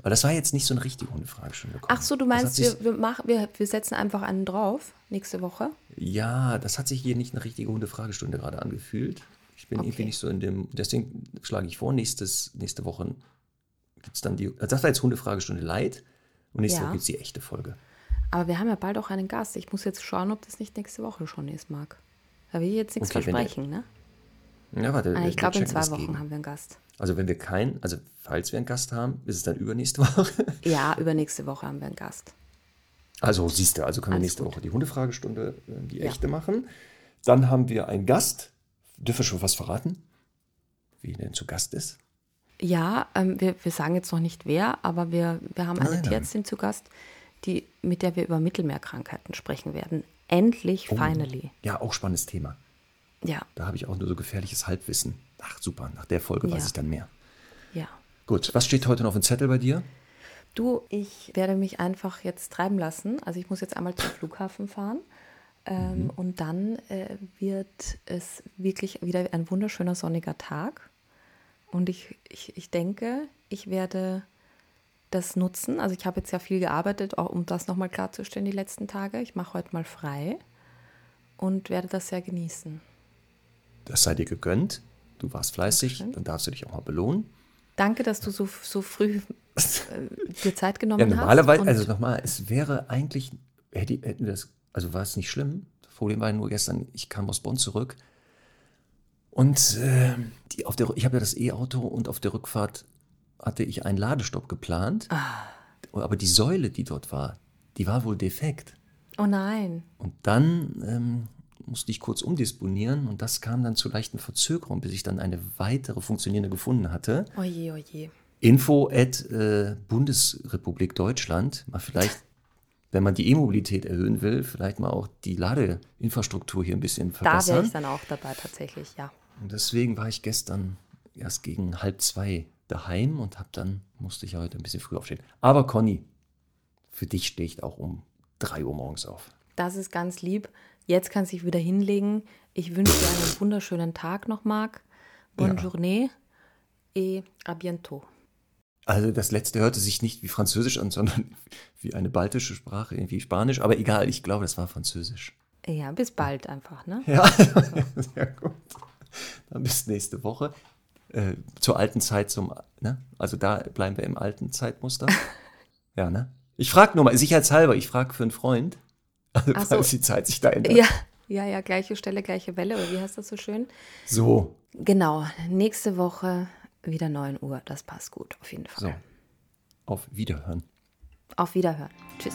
Weil das war jetzt nicht so eine richtige Hundefragestunde. Ach so, du meinst, wir, wir, machen, wir, wir setzen einfach einen drauf nächste Woche? Ja, das hat sich hier nicht eine richtige Hundefragestunde gerade angefühlt. Ich bin okay. irgendwie nicht so in dem. Deswegen schlage ich vor, nächstes, nächste Woche gibt es dann die. Also das war jetzt Hundefragestunde Light und nächste ja. Woche gibt es die echte Folge. Aber wir haben ja bald auch einen Gast. Ich muss jetzt schauen, ob das nicht nächste Woche schon ist, Marc. Da will ich jetzt nichts okay, versprechen, ne? Ja, warte. Ah, ich glaube, in zwei Wochen geben. haben wir einen Gast. Also wenn wir keinen, also falls wir einen Gast haben, ist es dann übernächste Woche? Ja, übernächste Woche haben wir einen Gast. Also siehst du, also können Alles wir nächste gut. Woche die Hundefragestunde, äh, die echte ja. machen. Dann haben wir einen Gast. Dürfen wir schon was verraten? Wie denn zu Gast ist? Ja, ähm, wir, wir sagen jetzt noch nicht wer, aber wir, wir haben eine nein, Tierärztin zu Gast, die, mit der wir über Mittelmeerkrankheiten sprechen werden. Endlich, oh, finally. Ja, auch spannendes Thema. Ja. Da habe ich auch nur so gefährliches Halbwissen. Ach, super, nach der Folge ja. weiß ich dann mehr. Ja. Gut, was steht heute noch auf dem Zettel bei dir? Du, ich werde mich einfach jetzt treiben lassen. Also ich muss jetzt einmal zum Flughafen fahren. Ähm, mhm. Und dann äh, wird es wirklich wieder ein wunderschöner sonniger Tag. Und ich, ich, ich denke, ich werde das nutzen. Also ich habe jetzt ja viel gearbeitet, auch um das nochmal klarzustellen die letzten Tage. Ich mache heute mal frei und werde das sehr genießen. Das sei dir gegönnt. Du warst fleißig, Dankeschön. dann darfst du dich auch mal belohnen. Danke, dass du so, so früh äh, dir Zeit genommen ja, normalerweise, hast. Normalerweise, also nochmal, es wäre eigentlich, hätten wir das, also war es nicht schlimm. Das Problem war nur gestern, ich kam aus Bonn zurück und äh, die, auf der, ich habe ja das E-Auto und auf der Rückfahrt hatte ich einen Ladestopp geplant. Aber die Säule, die dort war, die war wohl defekt. Oh nein. Und dann ähm, musste ich kurz umdisponieren und das kam dann zu leichten Verzögerungen, bis ich dann eine weitere funktionierende gefunden hatte. Oje, oje. Info at äh, Bundesrepublik Deutschland. Mal vielleicht, wenn man die E-Mobilität erhöhen will, vielleicht mal auch die Ladeinfrastruktur hier ein bisschen Da wäre verbessern. ich dann auch dabei, tatsächlich, ja. Und deswegen war ich gestern erst gegen halb zwei daheim und hab dann musste ich heute ein bisschen früh aufstehen. Aber Conny, für dich stehe ich auch um drei Uhr morgens auf. Das ist ganz lieb. Jetzt kannst du dich wieder hinlegen. Ich wünsche dir einen wunderschönen Tag noch, Marc. Bonne Ja. journée et à bientôt. Also das letzte hörte sich nicht wie Französisch an, sondern wie eine baltische Sprache, irgendwie Spanisch. Aber egal, ich glaube, das war Französisch. Ja, bis bald einfach, ne? Ja, sehr gut. Dann bis nächste Woche. Äh, zur alten Zeit, zum, ne? Also da bleiben wir im alten Zeitmuster. Ja, ne? Ich frage nur mal, sicherheitshalber, ich frage für einen Freund, also Ach so. falls die Zeit sich da ändert. Ja, ja, ja, gleiche Stelle, gleiche Welle, oder wie heißt das so schön? So, Genau, nächste Woche wieder 9 Uhr. Das passt gut, auf jeden so. Fall. Auf Wiederhören. Auf Wiederhören. Tschüss.